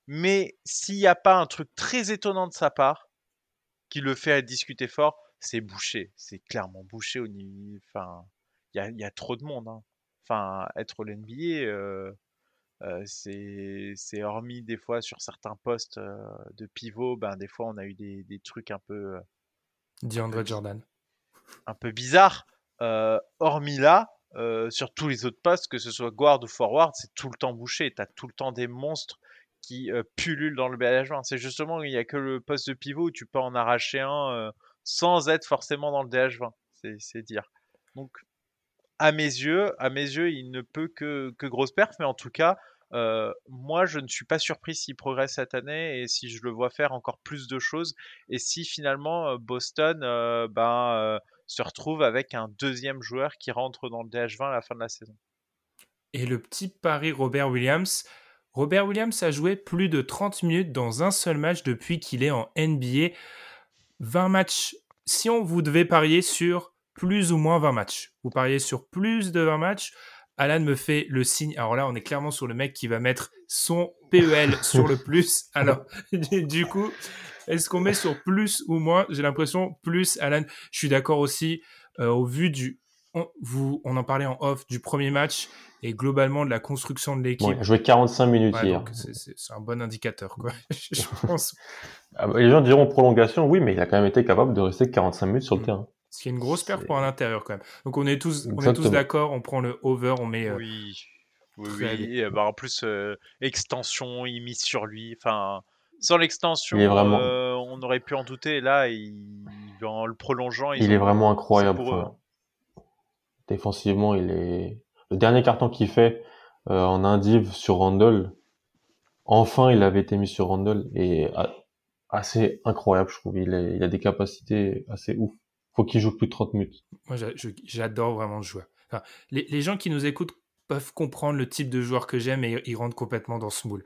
Mais s'il n'y a pas un truc très étonnant de sa part qui le fait discuter fort, c'est bouché. C'est clairement bouché au niveau. Enfin, il y a, trop de monde. Hein. Enfin, être au NBA, euh, euh, c'est hormis des fois sur certains postes euh, de pivot, ben des fois on a eu des, des trucs un peu. DeAndre Jordan. Un peu bizarre. hormis là, sur tous les autres postes, que ce soit guard ou forward, c'est tout le temps bouché. Tu as tout le temps des monstres qui pullulent dans le DH20. C'est justement, il n'y a que le poste de pivot où tu peux en arracher un sans être forcément dans le DH20. C'est dire. Donc, à mes yeux, à mes yeux, il ne peut que, que grosse perf, mais en tout cas, euh, moi, je ne suis pas surpris s'il progresse cette année et si je le vois faire encore plus de choses. Et si finalement euh, Boston euh, ben, se retrouve avec un deuxième joueur qui rentre dans le DH20 à la fin de la saison. Et le petit pari Robert Williams. Robert Williams a joué plus de 30 minutes dans un seul match depuis qu'il est en NBA. 20 matchs. Si on vous devait parier sur plus ou moins 20 matchs, vous pariez sur plus de 20 matchs, Alan me fait le signe. Alors là, on est clairement sur le mec qui va mettre son PEL [LAUGHS] sur le plus. Alors, du coup, est-ce qu'on met sur plus ou moins? J'ai l'impression plus, Alan. Je suis d'accord aussi. Euh, au vu du, on, vous, on en parlait en off du premier match et globalement de la construction de l'équipe. il a joué 45 minutes hier. C'est un bon indicateur, quoi. [LAUGHS] je [LAUGHS] pense. Ah bah, les gens diront prolongation, oui, mais il a quand même été capable de rester 45 minutes sur le mm. terrain. Ce qui est une grosse perte pour un intérieur quand même. Donc on est tous, on est tous d'accord, on prend le over, on met. Euh, oui. Oui, oui. Bah, en plus, euh, extension, il mise sur lui. Enfin, sans l'extension, euh, on aurait pu en douter. là, il... en le prolongeant, il est vraiment incroyable. Défensivement, il est. Le dernier carton qu'il fait en indiv sur Randall, enfin, il avait été mis sur Randall et assez incroyable, je trouve. Il a des capacités assez ouf faut qu'il joue plus de 30 minutes. Moi, j'adore vraiment ce joueur. les, gens qui nous écoutent peuvent comprendre le type de joueur que j'aime et ils rentrent complètement dans ce moule.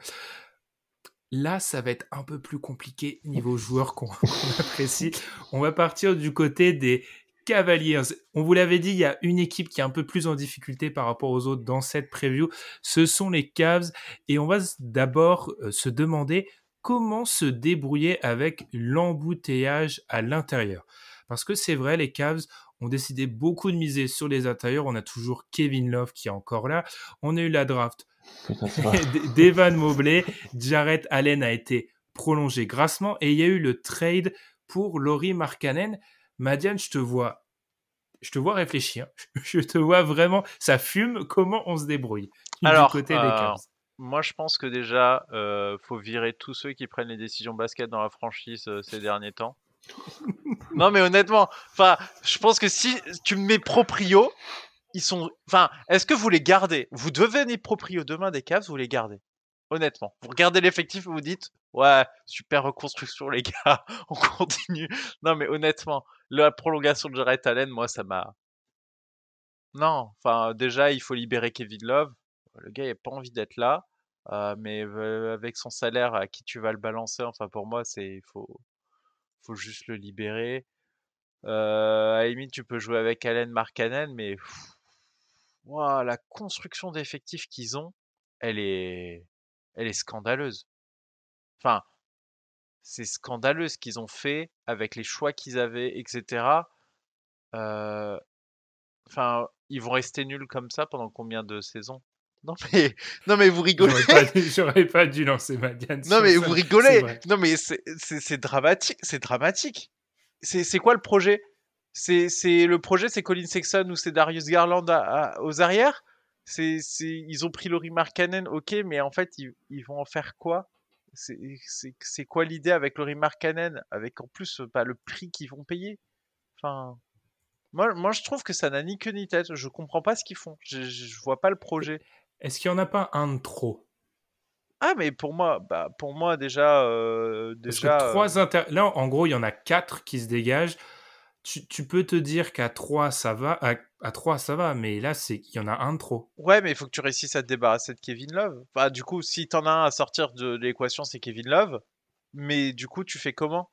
Là, ça va être un peu plus compliqué niveau joueur qu'on [LAUGHS] apprécie. On va partir du côté des Cavaliers. On vous l'avait dit, il y a une équipe qui est un peu plus en difficulté par rapport aux autres dans cette preview. Ce sont les Cavs. Et on va d'abord euh, se demander comment se débrouiller avec l'embouteillage à l'intérieur. Parce que c'est vrai, les Cavs ont décidé beaucoup de miser sur les intérieurs. On a toujours Kevin Love qui est encore là. On a eu la draft [LAUGHS] d'Evan Mobley. Jarrett Allen a été prolongé grassement et il y a eu le trade pour Laurie Markkanen. Madiane, je te vois je te vois réfléchir. [LAUGHS] Je te vois vraiment, ça fume. Comment on se débrouille Alors, côté des euh, moi, je pense que déjà, euh, faut virer tous ceux qui prennent les décisions basket dans la franchise euh, ces derniers temps [LAUGHS] non, mais honnêtement, enfin, je pense que si tu me mets proprio, ils sont. Enfin, est-ce que vous les gardez? Vous devenez proprio demain des Cavs, vous les gardez Honnêtement, vous regardez l'effectif et vous dites ouais, super reconstruction les gars, [LAUGHS] on continue. Non, mais honnêtement, la prolongation de Jared Allen, moi, ça m'a. Non, enfin, déjà, il faut libérer Kevin Love. Le gars, il n'a pas envie d'être là. Euh, mais euh, avec son salaire, à qui tu vas le balancer Enfin, pour moi, c'est il faut faut juste le libérer. Euh, tu peux jouer avec Allen Markkanen, mais la construction d'effectifs qu'ils ont, elle est, elle est scandaleuse. Enfin, c'est scandaleux ce qu'ils ont fait avec les choix qu'ils avaient, etc. Euh, enfin, ils vont rester nuls comme ça pendant combien de saisons? [LAUGHS] Non mais, non mais vous rigolez. J'aurais pas, dû lancer ma Diane. [LAUGHS] Non mais vous rigolez. Non mais c'est dramatique, c'est dramatique. C'est quoi le projet? C'est le projet, c'est Colin Sexton ou c'est Darius Garland aux arrières? C'est ils ont pris Laurie Markkanen, ok, mais en fait ils, ils vont en faire quoi? C'est quoi l'idée avec Laurie Markkanen, avec en plus pas le prix qu'ils vont payer? Enfin. Moi, moi, je trouve que ça n'a ni queue ni tête. Je comprends pas ce qu'ils font. Je, je vois pas le projet. Est-ce qu'il n'y en a pas un de trop? Ah, mais pour moi, bah, pour moi déjà. Euh, déjà trois euh Là, en gros, il y en a quatre qui se dégagent. Tu, peux te dire qu'à trois, ça va. À, à 3, ça va, mais là, c'est il y en a un de trop. Ouais, mais il faut que tu réussisses à te débarrasser de Kevin Love. Enfin, du coup, si t'en as un à sortir de l'équation, c'est Kevin Love. Mais du coup, tu fais comment?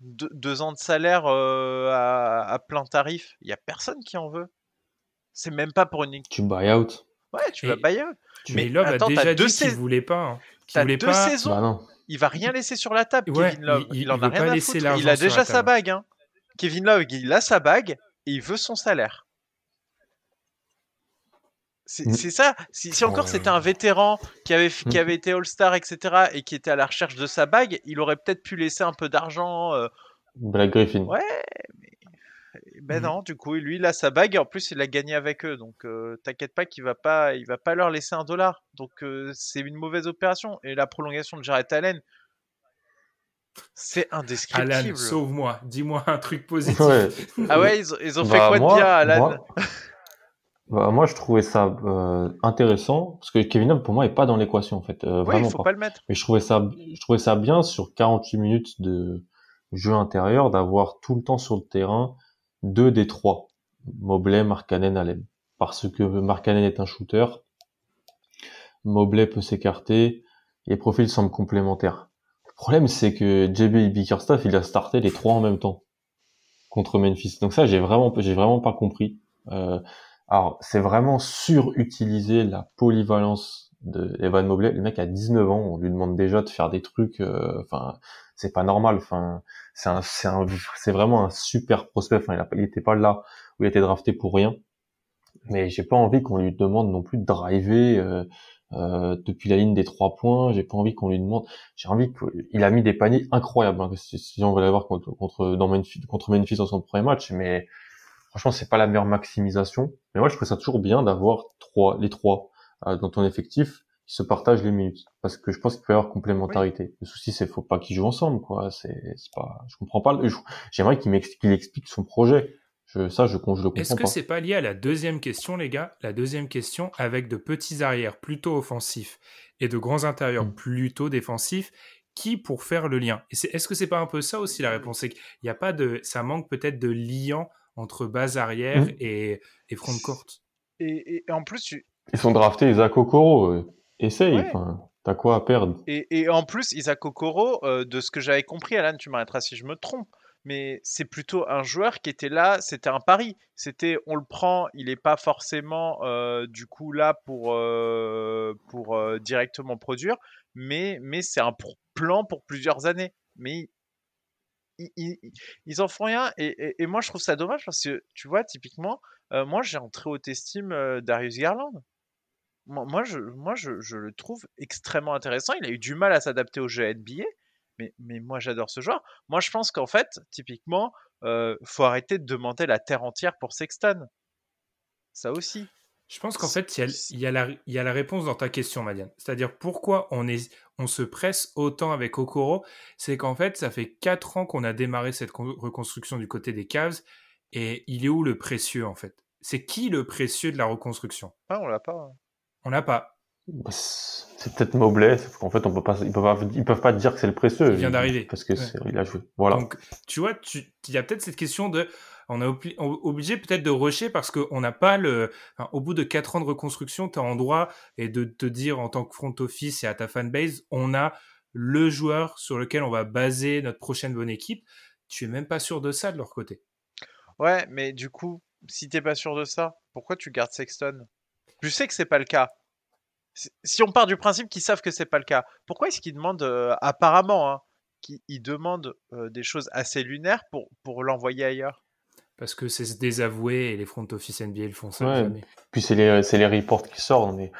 Deux ans de salaire euh, à, plein tarif, il y a personne qui en veut. C'est même pas pour une. Tu buy out. Ouais, tu vas buy out. Mais Love a déjà dit qu'il voulait pas. Hein. Deux pas... saisons. Bah il va rien laisser sur la table, Kevin Love. Il, en a rien à foutre. Il a déjà sa bague. Hein. Kevin Love, il a sa bague et il veut son salaire. C'est mm. ça. Si, encore c'était un vétéran qui avait, qui mm. avait été All-Star, etc., et qui était à la recherche de sa bague, il aurait peut-être pu laisser un peu d'argent. Euh... Black Griffin. Ouais, mais ben non, du coup, lui, il a sa bague et en plus, il a gagné avec eux. Donc, euh, t'inquiète pas qu'il va pas, il va pas leur laisser un dollar. Donc, euh, c'est une mauvaise opération. Et la prolongation de Jared Allen, c'est indescriptible. Alan, sauve-moi. Dis-moi un truc [LAUGHS] positif. Ah ouais, ils, ont, fait bah, quoi de bien, Alan Bah, moi, je trouvais ça euh, intéressant parce que Kevin Love pour moi est pas dans l'équation en fait, euh, oui, vraiment faut pas. pas le mettre. Mais je trouvais ça, je trouvais ça bien sur 48 minutes de jeu intérieur d'avoir tout le temps sur le terrain deux des trois, Mobley, Markkanen, Allen, parce que Markkanen est un shooter, Mobley peut s'écarter, les profils semblent complémentaires. Le problème c'est que JB Bickerstaff il a starté les trois en même temps contre Memphis. Donc ça j'ai vraiment, j'ai vraiment pas compris. Euh, alors, c'est vraiment surutiliser la polyvalence de Evan Mobley. Le mec a 19 ans, on lui demande déjà de faire des trucs. euh, Enfin, c'est pas normal. Enfin, c'est un, c'est un, c'est vraiment un super prospect. Enfin, il, a, il était pas là où il a été drafté pour rien. Mais j'ai pas envie qu'on lui demande non plus de driver euh, euh, depuis la ligne des trois points. J'ai pas envie qu'on lui demande. J'ai envie qu'il a mis des paniers incroyables. Hein, si, on veut l'avoir contre, contre dans contre Memphis dans son premier match, mais franchement, c'est pas la meilleure maximisation. Mais moi, je trouve ça toujours bien d'avoir trois, les trois euh, dans ton effectif qui se partagent les minutes, parce que je pense qu'il peut y avoir complémentarité. Le souci, c'est faut pas qu'ils jouent ensemble, quoi. C'est, pas, je comprends pas. J'aimerais qu'il m'explique, explique son projet. Je, ça, je, je le comprends Est-ce que c'est pas lié à la deuxième question, les gars? La deuxième question, avec de petits arrières plutôt offensifs et de grands intérieurs Mm. plutôt défensifs, qui pour faire le lien? Et c'est- Est-ce que c'est pas un peu ça aussi la réponse? C'est qu'il y a pas de, ça manque peut-être de liant entre base arrière Mm. et, et front court. Et, et en plus, tu- Ils sont draftés, Isaac Okoro. euh, essaye. Ouais. T'as quoi à perdre? Et, et en plus, Isaac Okoro, euh, de ce que j'avais compris, Alan, tu m'arrêteras si je me trompe, mais c'est plutôt un joueur qui était là, c'était un pari. C'était, on le prend, il n'est pas forcément euh, du coup là pour, euh, pour euh, directement produire, mais, mais c'est un plan pour plusieurs années. Mais ils, en font rien, et, moi je trouve ça dommage parce que tu vois, typiquement, euh, moi j'ai en très haute estime euh, Darius Garland. Moi, moi, je, moi je le trouve extrêmement intéressant. Il a eu du mal à s'adapter au jeu NBA, mais, mais moi j'adore ce joueur. Moi je pense qu'en fait, typiquement, euh, faut arrêter de demander la terre entière pour Sexton. Ça aussi. Je pense qu'en fait, il y, a, il, y a la, il y a la réponse dans ta question, Madiane. C'est-à-dire pourquoi on, est, on se presse autant avec Okoro C'est qu'en fait, ça fait 4 ans qu'on a démarré cette reconstruction du côté des Cavs. Et il est où le précieux, en fait? C'est qui le précieux de la reconstruction? Ah, on l'a pas. hein. On l'a pas. C'est peut-être Mobley. c'est qu'en fait, on peut pas, ils peuvent pas, ils peuvent pas dire que c'est le précieux. Il vient d'arriver. Parce que Ouais. il a joué. Voilà. Donc, tu vois, tu- il y a peut-être cette question de. On obli- on- obligé peut-être de rusher parce qu'on n'a pas le. enfin, au bout de 4 ans de reconstruction, tu as en droit et de te dire en tant que front office et à ta fanbase, on a le joueur sur lequel on va baser notre prochaine bonne équipe. Tu es même pas sûr de ça de leur côté. Ouais, mais du coup, si t'es pas sûr de ça, pourquoi tu gardes Sexton? Je sais que c'est pas le cas. Si- on part du principe qu'ils savent que c'est pas le cas, pourquoi est-ce qu'ils demandent, euh, apparemment, hein, qu'ils ils demandent euh, des choses assez lunaires pour, pour l'envoyer ailleurs? Parce que c'est se désavouer et les front office NBA le font ça Ouais. jamais. Puis c'est les, c'est les reports qui sortent. On est,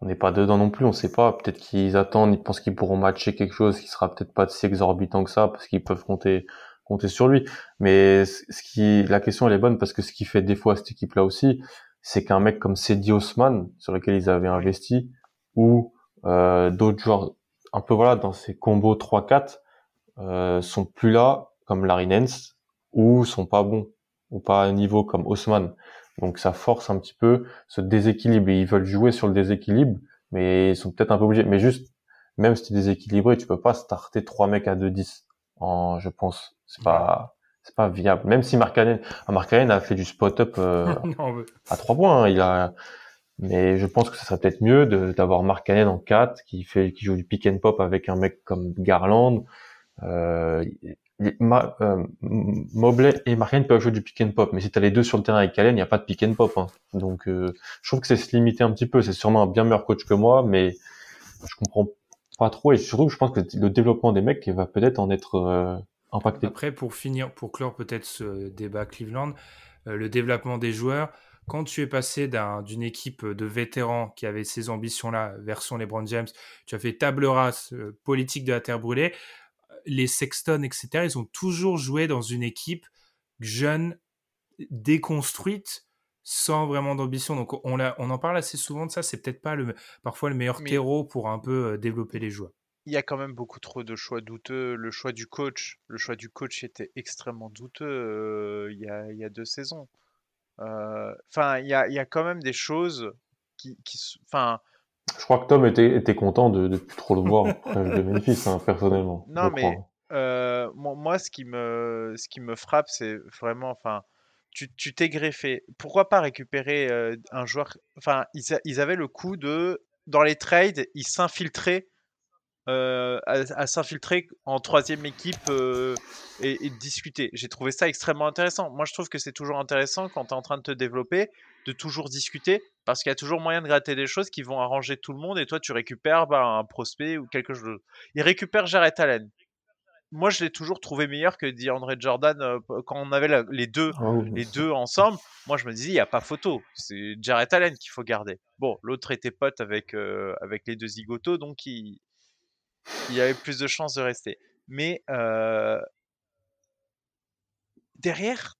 on n'est pas dedans non plus. On sait pas. Peut-être qu'ils attendent. Ils pensent qu'ils pourront matcher quelque chose qui sera peut-être pas si exorbitant que ça parce qu'ils peuvent compter, compter sur lui. Mais ce ce qui, la question elle est bonne parce que ce qui fait défaut à cette équipe-là aussi, c'est qu'un mec comme Cedi Osman sur lequel ils avaient investi ou euh, d'autres joueurs un peu voilà dans ces combos 3-4 euh, sont plus là comme Larry Nance ou sont pas bons ou pas à un niveau comme Osman. Donc ça force un petit peu ce déséquilibre et ils veulent jouer sur le déséquilibre, mais ils sont peut-être un peu obligés. Mais juste, même si tu es déséquilibré, tu peux pas starter trois mecs à 2-10 en, je pense. C'est pas, c'est pas viable. Même si Markkanen, ah, Markkanen a fait du spot-up euh, [LAUGHS] non, mais- à trois points, hein, il a, mais je pense que ça serait peut-être mieux d'avoir Markkanen en 4 qui fait, qui joue du pick and pop avec un mec comme Garland. Euh, Ma- euh, Mobley et peuvent jouer du pick and pop, mais si t'as les deux sur le terrain avec Allen, il n'y a pas de pick and pop. hein. Donc, euh, je trouve que c'est se limiter un petit peu. C'est sûrement un bien meilleur coach que moi, mais je comprends pas trop. Et surtout, je pense que le développement des mecs va peut-être en être euh, impacté. Après, pour finir, pour clore peut-être ce débat Cleveland, euh, le développement des joueurs, quand tu es passé d'un- d'une équipe de vétérans qui avait ces ambitions-là, version LeBron James, tu as fait table rase, euh, politique de la terre brûlée, les Sexton, etc., ils ont toujours joué dans une équipe jeune, déconstruite, sans vraiment d'ambition. Donc on, en parle assez souvent de ça, c'est peut-être pas le, parfois le meilleur terreau pour un peu euh, développer les joueurs. Il y a quand même beaucoup trop de choix douteux. Le choix du coach, le choix du coach était extrêmement douteux euh, il, y a, il y a deux saisons. Enfin, il y a, y a, quand même des choses qui, qui enfin. Je crois que Tom était, était content de ne plus trop le voir [LAUGHS] de Memphis, hein, personnellement. Non, mais moi, ce qui me, ce qui me frappe, c'est vraiment, enfin, tu t'es greffé. Pourquoi pas récupérer un joueur Enfin, ils, avaient le coup de, dans les trades, ils s'infiltraient à, s'infiltrer en troisième équipe et, discuter. J'ai trouvé ça extrêmement intéressant. Moi, je trouve que c'est toujours intéressant quand tu es en train de te développer, de toujours discuter, parce qu'il y a toujours moyen de gratter des choses qui vont arranger tout le monde, et toi, tu récupères bah, un prospect ou quelque chose. Il récupère Jared Allen moi, je l'ai toujours trouvé meilleur que DeAndre Jordan euh, quand on avait les deux, ah les deux ensemble. Moi, je me disais, il n'y a pas photo. C'est Jarrett Allen qu'il faut garder. Bon, l'autre était pote avec, euh, avec les deux zigotos, donc il, il avait plus de chances de rester. Mais euh, derrière,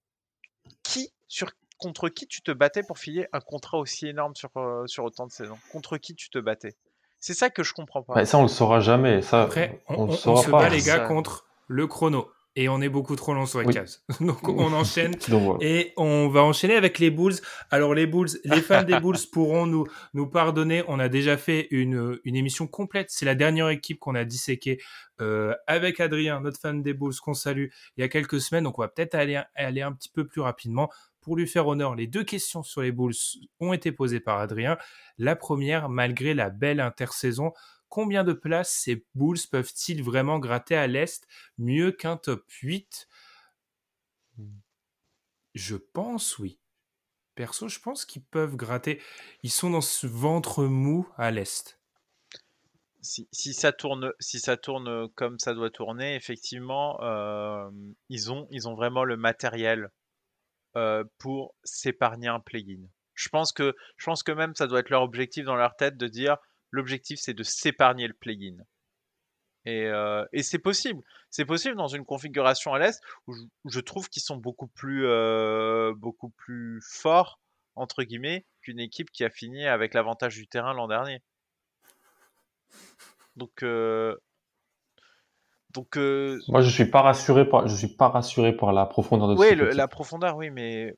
qui, sur, contre qui tu te battais pour filer un contrat aussi énorme sur, sur autant de saisons? Contre qui tu te battais? C'est ça que je comprends pas. Bah, ça, on le saura jamais. Ça, Après, on, se bat les gars contre le chrono. Et on est beaucoup trop long sur les cases. [LAUGHS] Donc on enchaîne [LAUGHS] et on va enchaîner avec les Bulls. Alors les Bulls, les fans des [LAUGHS] Bulls pourront nous nous pardonner. On a déjà fait une, une émission complète. C'est la dernière équipe qu'on a disséquée euh, avec Adrien, notre fan des Bulls qu'on salue il y a quelques semaines. Donc on va peut-être aller aller un petit peu plus rapidement. Pour lui faire honneur, les deux questions sur les Bulls ont été posées par Adrien. La première, malgré la belle intersaison, combien de places ces Bulls peuvent-ils vraiment gratter à l'Est mieux qu'un top 8 Je pense oui. Perso, je pense qu'ils peuvent gratter. Ils sont dans ce ventre mou à l'Est. Si, ça tourne, si ça tourne comme ça doit tourner, effectivement, euh, ils, ont, ils ont vraiment le matériel euh, pour s'épargner un play-in. Je pense que je pense que même ça doit être leur objectif dans leur tête de dire l'objectif c'est de s'épargner le play-in. Et, euh, et c'est possible. C'est possible dans une configuration à l'est où, je, trouve qu'ils sont beaucoup plus euh, beaucoup plus forts entre guillemets qu'une équipe qui a fini avec l'avantage du terrain l'an dernier. Donc donc, euh, moi, je suis pas rassuré par, je suis pas rassuré par la profondeur de. Oui, la profondeur, oui, mais.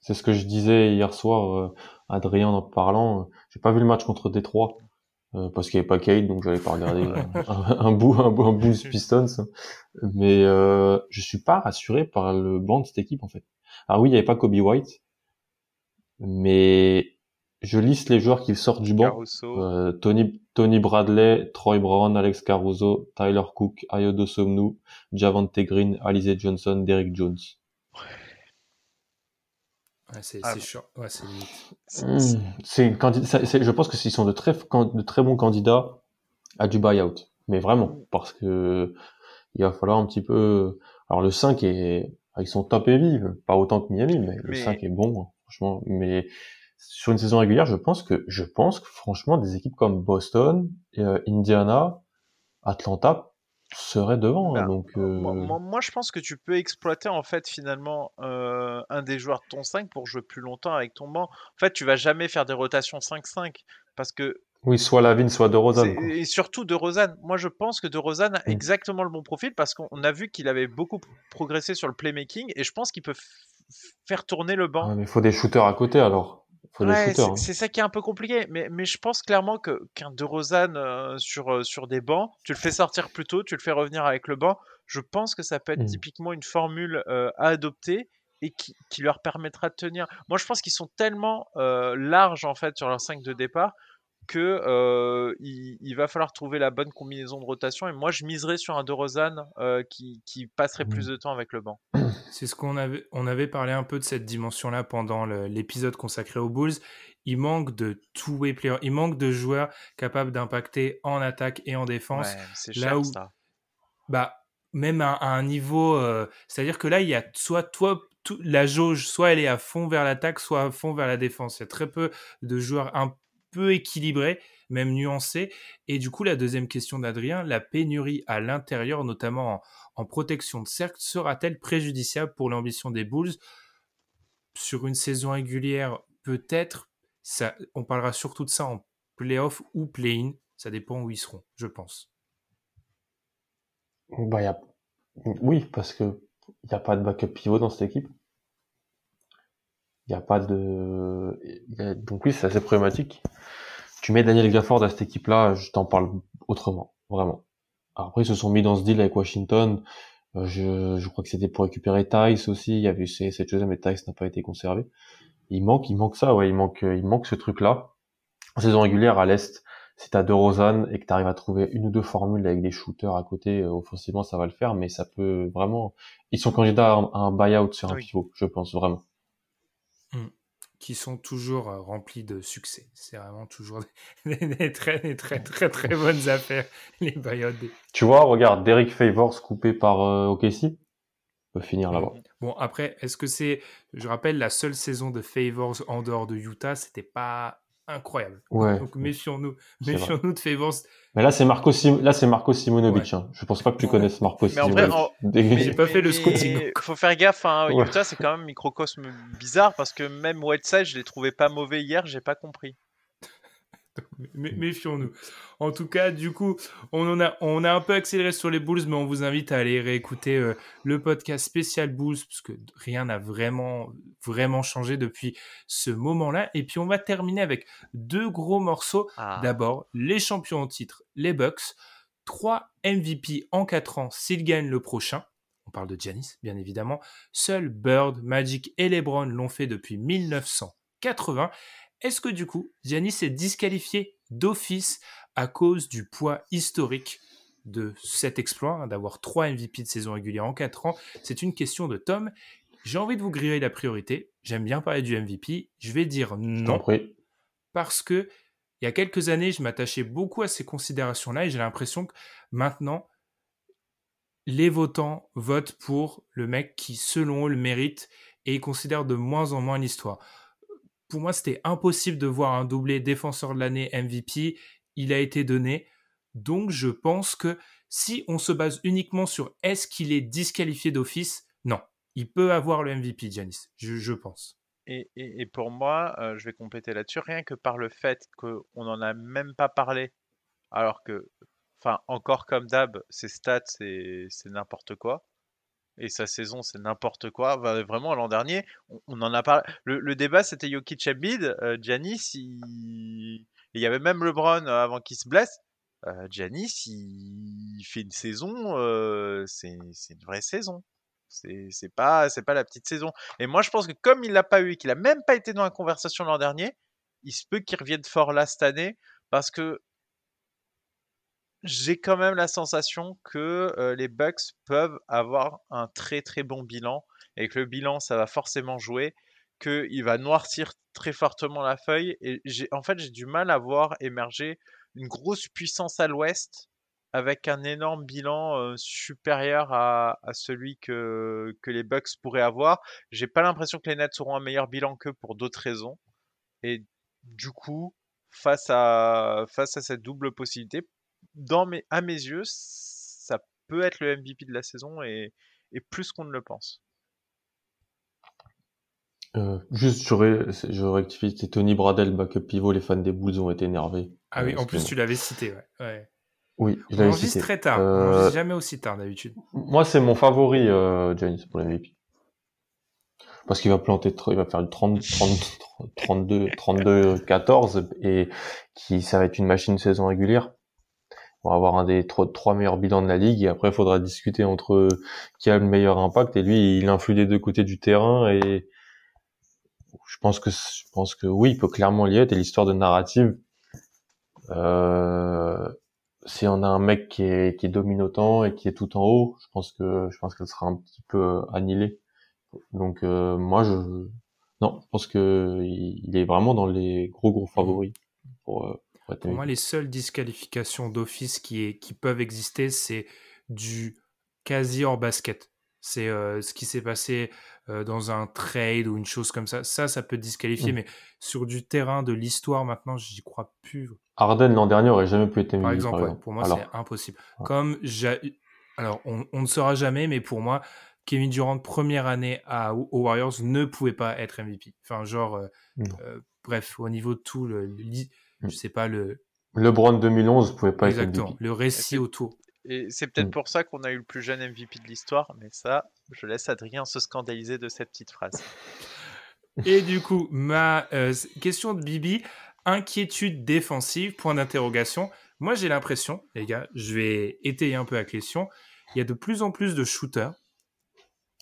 C'est ce que je disais hier soir, euh, Adrien en parlant. J'ai pas vu le match contre Détroit parce qu'il n'y avait pas Kate, donc j'allais pas regarder un, bout, un, bout, un [LAUGHS] Pistons. Mais je suis pas rassuré par le banc de cette équipe en fait. Ah oui, il n'y avait pas Kobe White, mais je liste les joueurs qui sortent du banc. Euh, Tony, Tony Bradley, Troy Brown, Alex Caruso, Tyler Cook, Ayodo Somnu, Javante Green, Alize Johnson, Derek Jones. Ouais, c'est ah, Ouais, c'est hmm, je pense que ce sont de très, de très bons candidats à du buyout. Mais vraiment, parce que il va falloir un petit peu. Alors le 5 est avec son top heavy, pas autant que Miami, mais, le 5 est bon, hein, franchement. Mais sur une saison régulière, je pense que, je pense que franchement, des équipes comme Boston, euh, Indiana, Atlanta seraient devant. Hein, bah, donc, euh, moi, je pense que tu peux exploiter en fait finalement euh, un des joueurs de ton 5 pour jouer plus longtemps avec ton banc. En fait, tu vas jamais faire des rotations 5-5 parce que oui, soit Lavine, soit De Rosanne. Et surtout De Rosanne. Moi, je pense que De Rosanne a mm. exactement le bon profil parce qu'on a vu qu'il avait beaucoup progressé sur le playmaking et je pense qu'il peut faire tourner le banc. mais il faut des shooters à côté alors. Hein. c'est ça qui est un peu compliqué, mais, mais je pense clairement que qu'un De Rosanne euh, sur, euh, sur des bancs, tu le fais sortir plus tôt, tu le fais revenir avec le banc. Je pense que ça peut être mmh. typiquement une formule euh, à adopter et qui, qui, leur permettra de tenir. Moi, je pense qu'ils sont tellement larges en fait sur leur 5 de départ que euh, il, va falloir trouver la bonne combinaison de rotation. Et moi, je miserais sur un De euh, qui, qui, passerait plus mmh. de temps avec le banc. [CLEARS THROAT] C'est ce qu'on avait, on avait parlé un peu de cette dimension-là pendant l'épisode consacré aux Bulls. Il manque de two way players, il manque de joueurs capables d'impacter en attaque et en défense. c'est cher ça. Bah, même à, un niveau, euh, c'est-à-dire que là, il y a soit toi, la jauge, soit elle est à fond vers l'attaque, soit à fond vers la défense. Il y a très peu de joueurs peu équilibré, même nuancé. Et du coup, la deuxième question d'Adrien, la pénurie à l'intérieur, notamment en, protection de cercle, sera-t-elle préjudiciable pour l'ambition des Bulls? Sur une saison régulière Peut-être. Ça, on parlera surtout de ça en playoff ou play-in. Ça dépend où ils seront, je pense. Bah, Oui, parce que il n'y a pas de backup pivot dans cette équipe. Il n'y a pas de. Donc oui, c'est assez problématique. Tu mets Daniel Gafford à cette équipe-là, je t'en parle autrement, vraiment. Après, ils se sont mis dans ce deal avec Washington. Euh, je, je crois que c'était pour récupérer Tice aussi. Il y avait eu cette chose, mais Tice n'a pas été conservé. Il manque, il manque ça, ouais. Il manque, il manque ce truc-là. En saison régulière, à l'Est, si t'as deux Rosanne et que tu arrives à trouver une ou deux formules avec des shooters à côté, euh, offensivement, ça va le faire, mais ça peut vraiment... Ils sont candidats à un, buyout sur un pivot, je pense, vraiment. Mmh. Qui sont toujours euh, remplis de succès. C'est vraiment toujours [LAUGHS] des, très, très, très, très bonnes affaires, [LAUGHS] les buyouts. Tu vois, regarde, Derek Favors coupé par euh, OKC peut finir là-bas. Mmh. Bon, après, est-ce que c'est... Je rappelle, la seule saison de Favors en dehors de Utah, c'était pas incroyable. Ouais. Donc méfions-nous, méfions-nous de Favors. Mais là c'est Marco Sim... là c'est Marco Simonovic. Hein. Je pense pas que tu connaisses Marco Simonovic. [LAUGHS] Mais j'ai pas fait le scouting. Faut faire gaffe. Hein. Utah c'est quand même un microcosme bizarre parce que même Whiteside je l'ai trouvé pas mauvais hier, j'ai pas compris. [LAUGHS] Méfions-nous. En tout cas, du coup, on, en a, on a un peu accéléré sur les Bulls, mais on vous invite à aller réécouter euh, le podcast spécial Bulls, parce que rien n'a vraiment, vraiment changé depuis ce moment-là. Et puis, on va terminer avec deux gros morceaux. Ah. D'abord, les champions en titre, les Bucks. Trois MVP en quatre ans s'ils gagnent le prochain. On parle de Giannis, bien évidemment. Seuls Bird, Magic et LeBron l'ont fait depuis 1980. Est-ce que du coup, Giannis est disqualifié d'office à cause du poids historique de cet exploit, hein, d'avoir trois MVP de saison régulière en quatre ans? C'est une question de Tom. J'ai envie de vous griller la priorité. J'aime bien parler du MVP. Je vais dire non. Parce que il y a quelques années, je m'attachais beaucoup à ces considérations-là et j'ai l'impression que maintenant, les votants votent pour le mec qui, selon eux, le mérite et considèrent de moins en moins l'histoire pour moi, c'était impossible de voir un doublé défenseur de l'année MVP. Il a été donné. Donc, je pense que si on se base uniquement sur est-ce qu'il est disqualifié d'office, non. Il peut avoir le MVP, Janis, je, pense. Et, pour moi, euh, je vais compléter là-dessus, rien que par le fait qu'on n'en a même pas parlé, alors que, enfin, encore comme d'hab, ses stats, c'est n'importe quoi et sa saison c'est n'importe quoi. vraiment l'an dernier, on, en a parlé. Le, débat c'était Jokic Embiid, euh, Giannis, il... y avait même LeBron euh, avant qu'il se blesse. Euh, Giannis, il... fait une saison, euh, c'est une vraie saison. C'est pas pas la petite saison. Et moi je pense que comme il l'a pas eu, qu'il a même pas été dans la conversation l'an dernier, il se peut qu'il revienne fort là cette année parce que j'ai quand même la sensation que les Bucks peuvent avoir un très très bon bilan et que le bilan ça va forcément jouer, qu'il va noircir très fortement la feuille et j'ai en fait j'ai du mal à voir émerger une grosse puissance à l'ouest avec un énorme bilan supérieur à, à, celui que, que les Bucks pourraient avoir. J'ai pas l'impression que les Nets auront un meilleur bilan qu'eux pour d'autres raisons. Et du coup, face à, face à cette double possibilité, dans mes, à mes yeux, ça peut être le MVP de la saison et, plus qu'on ne le pense. Euh, juste, je rectifie, c'est Tony Bradel, backup pivot. Les fans des Bulls ont été énervés. Ah oui, en plus, tu l'avais cité, ouais. Oui, je l'avais cité. très tard. Euh... jamais aussi tard d'habitude. Moi, c'est mon favori, euh, pour le MVP. Parce qu'il va planter, il va faire du 30, 30, 32, 32, 14 et qui, ça va être une machine de saison régulière pour avoir un des trois, meilleurs bilans de la ligue. Et après, il faudra discuter entre qui a le meilleur impact. Et lui, il influe des deux côtés du terrain. Et je pense que je pense que oui, il peut clairement lier être. Et l'histoire de narrative, euh, si on a un mec qui est, qui domine autant et qui est tout en haut, je pense que je pense qu'elle sera un petit peu annihilée. Donc euh, moi, je non, je pense que il est vraiment dans les gros gros favoris pour pour moi, les seules disqualifications d'office qui, qui peuvent exister, c'est du quasi hors basket. C'est euh, ce qui s'est passé euh, dans un trade ou une chose comme ça. Ça, ça peut disqualifier, mmh. mais sur du terrain de l'histoire maintenant, j'y crois plus. Arden l'an dernier aurait jamais pu être Par exemple, pour moi, c'est impossible. Comme alors, on, ne saura jamais, mais pour moi, Kevin Durant première année à, aux Warriors ne pouvait pas être MVP. Enfin, genre, euh, bref, au niveau de tout le je sais pas le. LeBron 2011 pouvait pas Exactement, le récit autour. Et c'est peut-être mm. pour ça qu'on a eu le plus jeune MVP de l'histoire, mais ça, je laisse Adrien se scandaliser de cette petite phrase. [LAUGHS] Et du coup, ma euh, question de Bibi, inquiétude défensive, point d'interrogation. Moi, j'ai l'impression, les gars, je vais étayer un peu la question, il y a de plus en plus de shooters,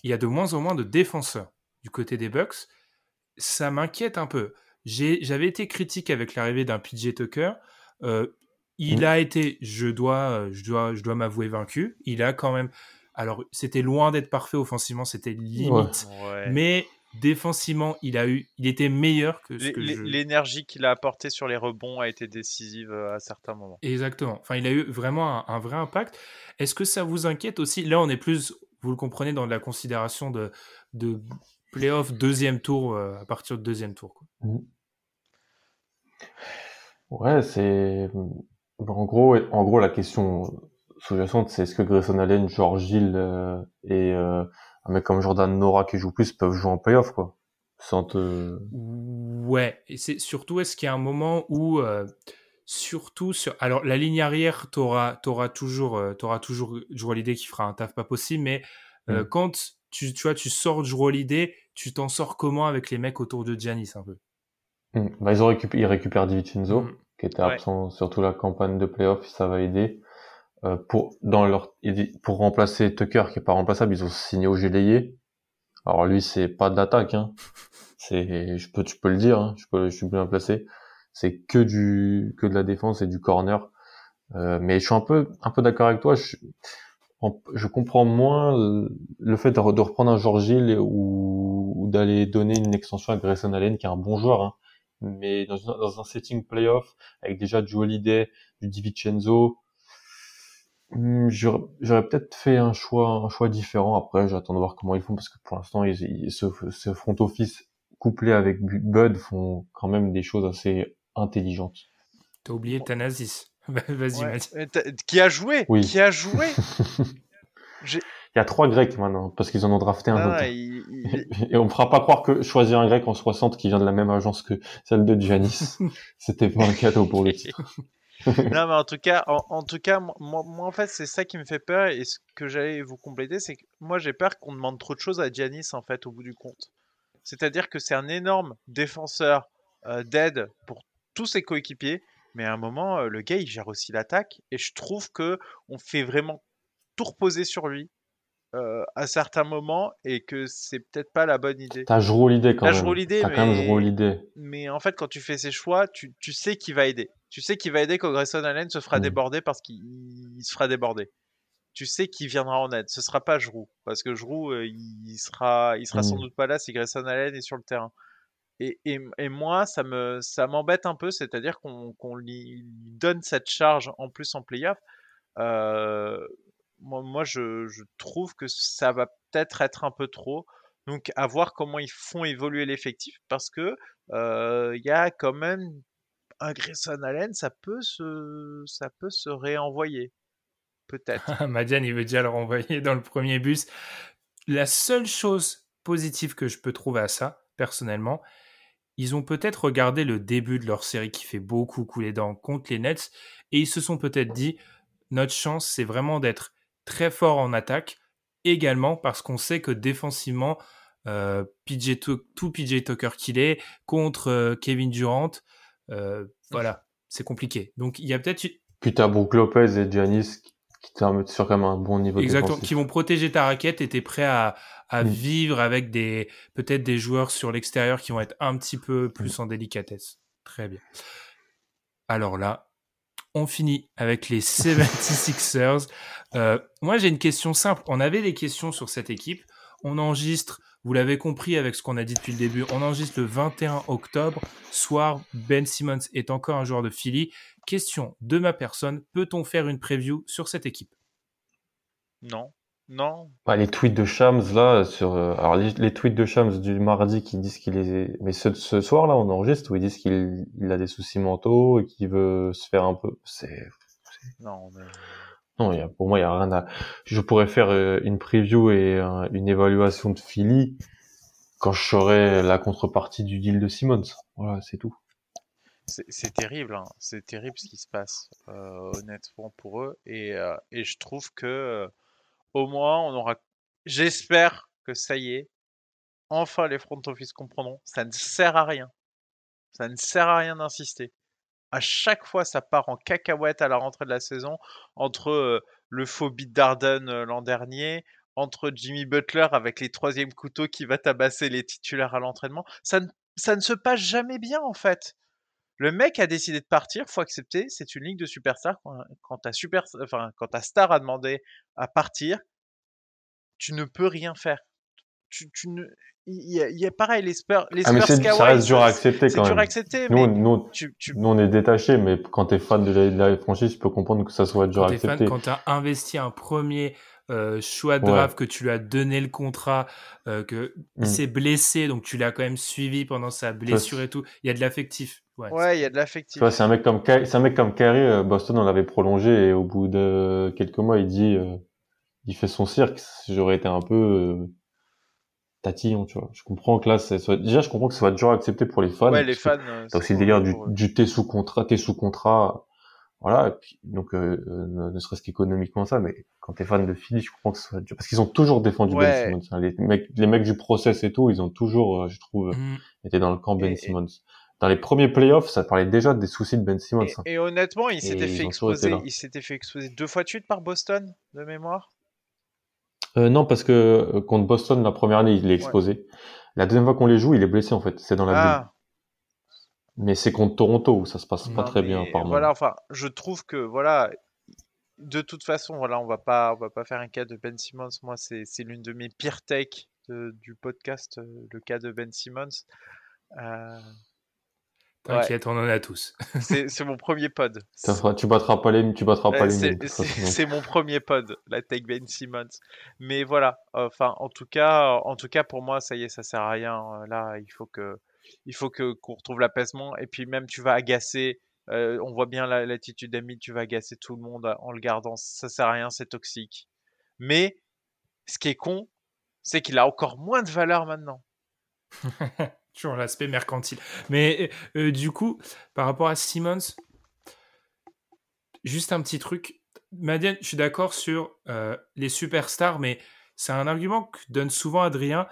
il y a de moins en moins de défenseurs du côté des Bucks. Ça m'inquiète un peu. J'avais été critique avec l'arrivée d'un PJ Tucker. Euh, il mmh. a été, je dois, je dois, je dois m'avouer vaincu. Il a quand même. Alors, c'était loin d'être parfait offensivement, c'était limite. Mais défensivement, il a eu, il était meilleur que ce que l'énergie qu'il a apporté sur les rebonds a été décisive euh, à certains moments. Exactement. Enfin, il a eu vraiment un, vrai impact. Est-ce que ça vous inquiète aussi? Là, on est plus, vous le comprenez, dans la considération de, de playoff deuxième tour euh, à partir de deuxième tour. Quoi. Ouais, c'est en gros, en gros, la question sous-jacente, c'est est-ce que Grayson Allen, George Hill euh, et euh, un mec comme Jordan Nora qui joue plus peuvent jouer en playoff, quoi Sans Ouais, et c'est surtout, est-ce qu'il y a un moment où, euh, surtout sur... Alors, la ligne arrière, t'auras auras toujours, t'auras toujours Drew Holiday qui fera un taf pas possible, mais mm. quand tu, tu, vois, tu sors Drew Holiday, tu t'en sors comment avec les mecs autour de Giannis, un peu? Mm. bah, ils, ont récupéré, ils récupèrent DiVincenzo. Mm qui était absent surtout la campagne de playoff, ça va aider. Euh, pour dans leur pour remplacer Tucker qui est pas remplaçable, ils ont signé au Gélayé. Alors lui c'est pas de l'attaque, hein. c'est je peux tu peux le dire, hein. je peux je suis bien placé. C'est que du que de la défense et du corner. Euh, mais je suis un peu un peu d'accord avec toi. Je, je comprends moins le fait de, reprendre un George Hill ou, ou d'aller donner une extension à Grayson Allen qui est un bon joueur. Hein mais dans, dans un setting playoff avec déjà du Holiday, du DiVincenzo, hmm, j'aurais peut-être fait un choix un choix différent. Après, j'attends de voir comment ils font parce que pour l'instant, ils, ce, ce, front office couplé avec Bud font quand même des choses assez intelligentes. T'as oublié Thanasis. [LAUGHS] Vas-y, ouais. Qui a joué? Oui. Qui a joué? [LAUGHS] Il y a trois Grecs maintenant, parce qu'ils en ont drafté un autre. [LAUGHS] Et on ne fera pas croire que choisir un Grec en 60 qui vient de la même agence que celle de Giannis, [LAUGHS] c'était pas un cadeau pour lui. [LAUGHS] non, mais en tout cas, en, tout cas, moi, moi en fait, c'est ça qui me fait peur. Et ce que j'allais vous compléter, c'est que moi, j'ai peur qu'on demande trop de choses à Giannis, en fait, au bout du compte. C'est-à-dire que c'est un énorme défenseur euh, d'aide pour tous ses coéquipiers, mais à un moment, euh, le gars, il gère aussi l'attaque. Et je trouve que on fait vraiment tout reposer sur lui. Euh, à certains moments et que c'est peut-être pas la bonne idée. T'as joué l'idée quand même. l'idée, mais... quand même l'idée. Mais en fait, quand tu fais ces choix, tu, tu sais qu'il va aider. Tu sais qu'il va aider quand Grayson Allen se fera mm. déborder parce qu'il se fera déborder. Tu sais qu'il viendra en aide. Ce sera pas Jrou parce que Jrou euh, il sera, il sera sans mm. doute pas là si Grayson Allen est sur le terrain. Et, et, et moi, ça me, ça m'embête un peu, c'est-à-dire qu'on qu'on lui donne cette charge en plus en playoff. Euh, moi, je, trouve que ça va peut-être être un peu trop. Donc, à voir comment ils font évoluer l'effectif, parce que il y a quand même un Grayson Allen, ça peut se, ça peut se réenvoyer, peut-être. [LAUGHS] Madiane, il veut déjà le renvoyer dans le premier bus. La seule chose positive que je peux trouver à ça, personnellement, ils ont peut-être regardé le début de leur série qui fait beaucoup couler dans contre les Nets et ils se sont peut-être dit notre chance c'est vraiment d'être très fort en attaque, également parce qu'on sait que défensivement, euh, PJ tout PJ Tucker qu'il est contre euh, Kevin Durant, euh, voilà, c'est compliqué. Donc il y a peut-être. Puis t'as Brook Lopez et Giannis qui t'ont sur quand même un bon niveau Exactement, qui vont protéger ta raquette et t'es prêt à, à mm. vivre avec des peut-être des joueurs sur l'extérieur qui vont être un petit peu plus mm. en délicatesse. Très bien. Alors là, on finit avec les 76ers. [LAUGHS] Euh, moi, j'ai une question simple. On avait des questions sur cette équipe. On enregistre, vous l'avez compris avec ce qu'on a dit depuis le début, on enregistre le 21 octobre. Soir, Ben Simmons est encore un joueur de Philly. Question de ma personne, peut-on faire une preview sur cette équipe? Non. Non. Bah, les tweets de Shams là sur euh, alors les, tweets de Shams du mardi qui disent qu'il est mais ce, ce soir là on enregistre où ils disent qu'il il a des soucis mentaux et qu'il veut se faire un peu c'est non mais... non y a, pour moi il y a rien à je pourrais faire euh, une preview et une évaluation de Philly quand je saurai la contrepartie du deal de Simmons voilà c'est tout c'est terrible, hein. c'est terrible ce qui se passe, euh, honnêtement pour eux. Et, euh, et je trouve que au moins, on aura. J'espère que ça y est, enfin les front office comprendront, ça ne sert à rien. Ça ne sert à rien d'insister. À chaque fois, ça part en cacahuète à la rentrée de la saison entre le faux beat d'Arden l'an dernier, entre Jimmy Butler avec les troisièmes couteaux qui va tabasser les titulaires à l'entraînement. Ça ne, ça ne se passe jamais bien en fait. Le mec a décidé de partir, faut accepter. C'est une ligue de superstars. Quand, quand ta super, enfin, quand ta star a demandé à partir, tu ne peux rien faire. Tu, tu ne, il y, a, pareil les Spurs, les ah, mais ça reste dur à accepter quand même. Dur à accepter, nous, nous, tu, tu... nous, on est détaché, mais quand t'es fan de la, de la franchise, tu peux comprendre que ça soit dur quand à accepter. Fan, quand t'as investi un premier euh, choix de draft, que tu lui as donné le contrat, euh, que il mm. s'est blessé, donc tu l'as quand même suivi pendant sa blessure et tout. Il y a de l'affectif. Ouais, il y a de l'affectif. c'est un mec comme c'est un mec comme Kyrie, euh, Boston on l'avait prolongé et au bout de quelques mois, il dit, euh, il fait son cirque. J'aurais été un peu euh, tatillon, tu vois. Je comprends que là, c'est déjà, je comprends que ça va à accepter pour les fans. Ouais, les fans. T'as aussi le délire du, du t'es sous contrat, t'es sous contrat. Voilà, et puis, donc euh, ne, serait-ce qu'économiquement ça, mais quand t'es fan de Philly, je comprends que ça soit dur. Parce qu'ils ont toujours défendu Ben Simmons. Hein. Les mecs, les mecs du process et tout, ils ont toujours, je trouve, mm. été dans le camp Ben Simmons dans les premiers playoffs, ça parlait déjà des soucis de Ben Simmons. Et, et honnêtement, il s'était fait exposer, il s'était fait exposer deux fois de suite par Boston, de mémoire? Euh, non, parce que euh, contre Boston, la première année, il est exposé. La deuxième fois qu'on les joue, il est blessé en fait. C'est dans la ah. Mais c'est contre Toronto où ça se passe pas très bien apparemment. Voilà, enfin, je trouve que voilà, de toute façon, voilà, on va pas, on va pas faire un cas de Ben Simmons. Moi, c'est l'une de mes pires takes du podcast, euh, le cas de Ben Simmons. Euh, T'inquiète, on en a tous. [LAUGHS] c'est mon premier pod. tu battras pas les, tu battras pas les C'est mon premier pod, la Tech Ben Simmons. Mais voilà, enfin, en tout cas, en tout cas, pour moi, ça y est, ça sert à rien. Là, il faut que, il faut que qu'on retrouve l'apaisement. Et puis même, tu vas agacer. Euh, on voit bien l'attitude d'Ami, tu vas agacer tout le monde en le gardant. Ça sert à rien, c'est toxique. Mais ce qui est con, c'est qu'il a encore moins de valeur maintenant. [LAUGHS] Toujours l'aspect mercantile. Mais euh, du coup, par rapport à Simmons, juste un petit truc. Madiane, je suis d'accord sur euh, les superstars, mais c'est un argument que donne souvent Adrien.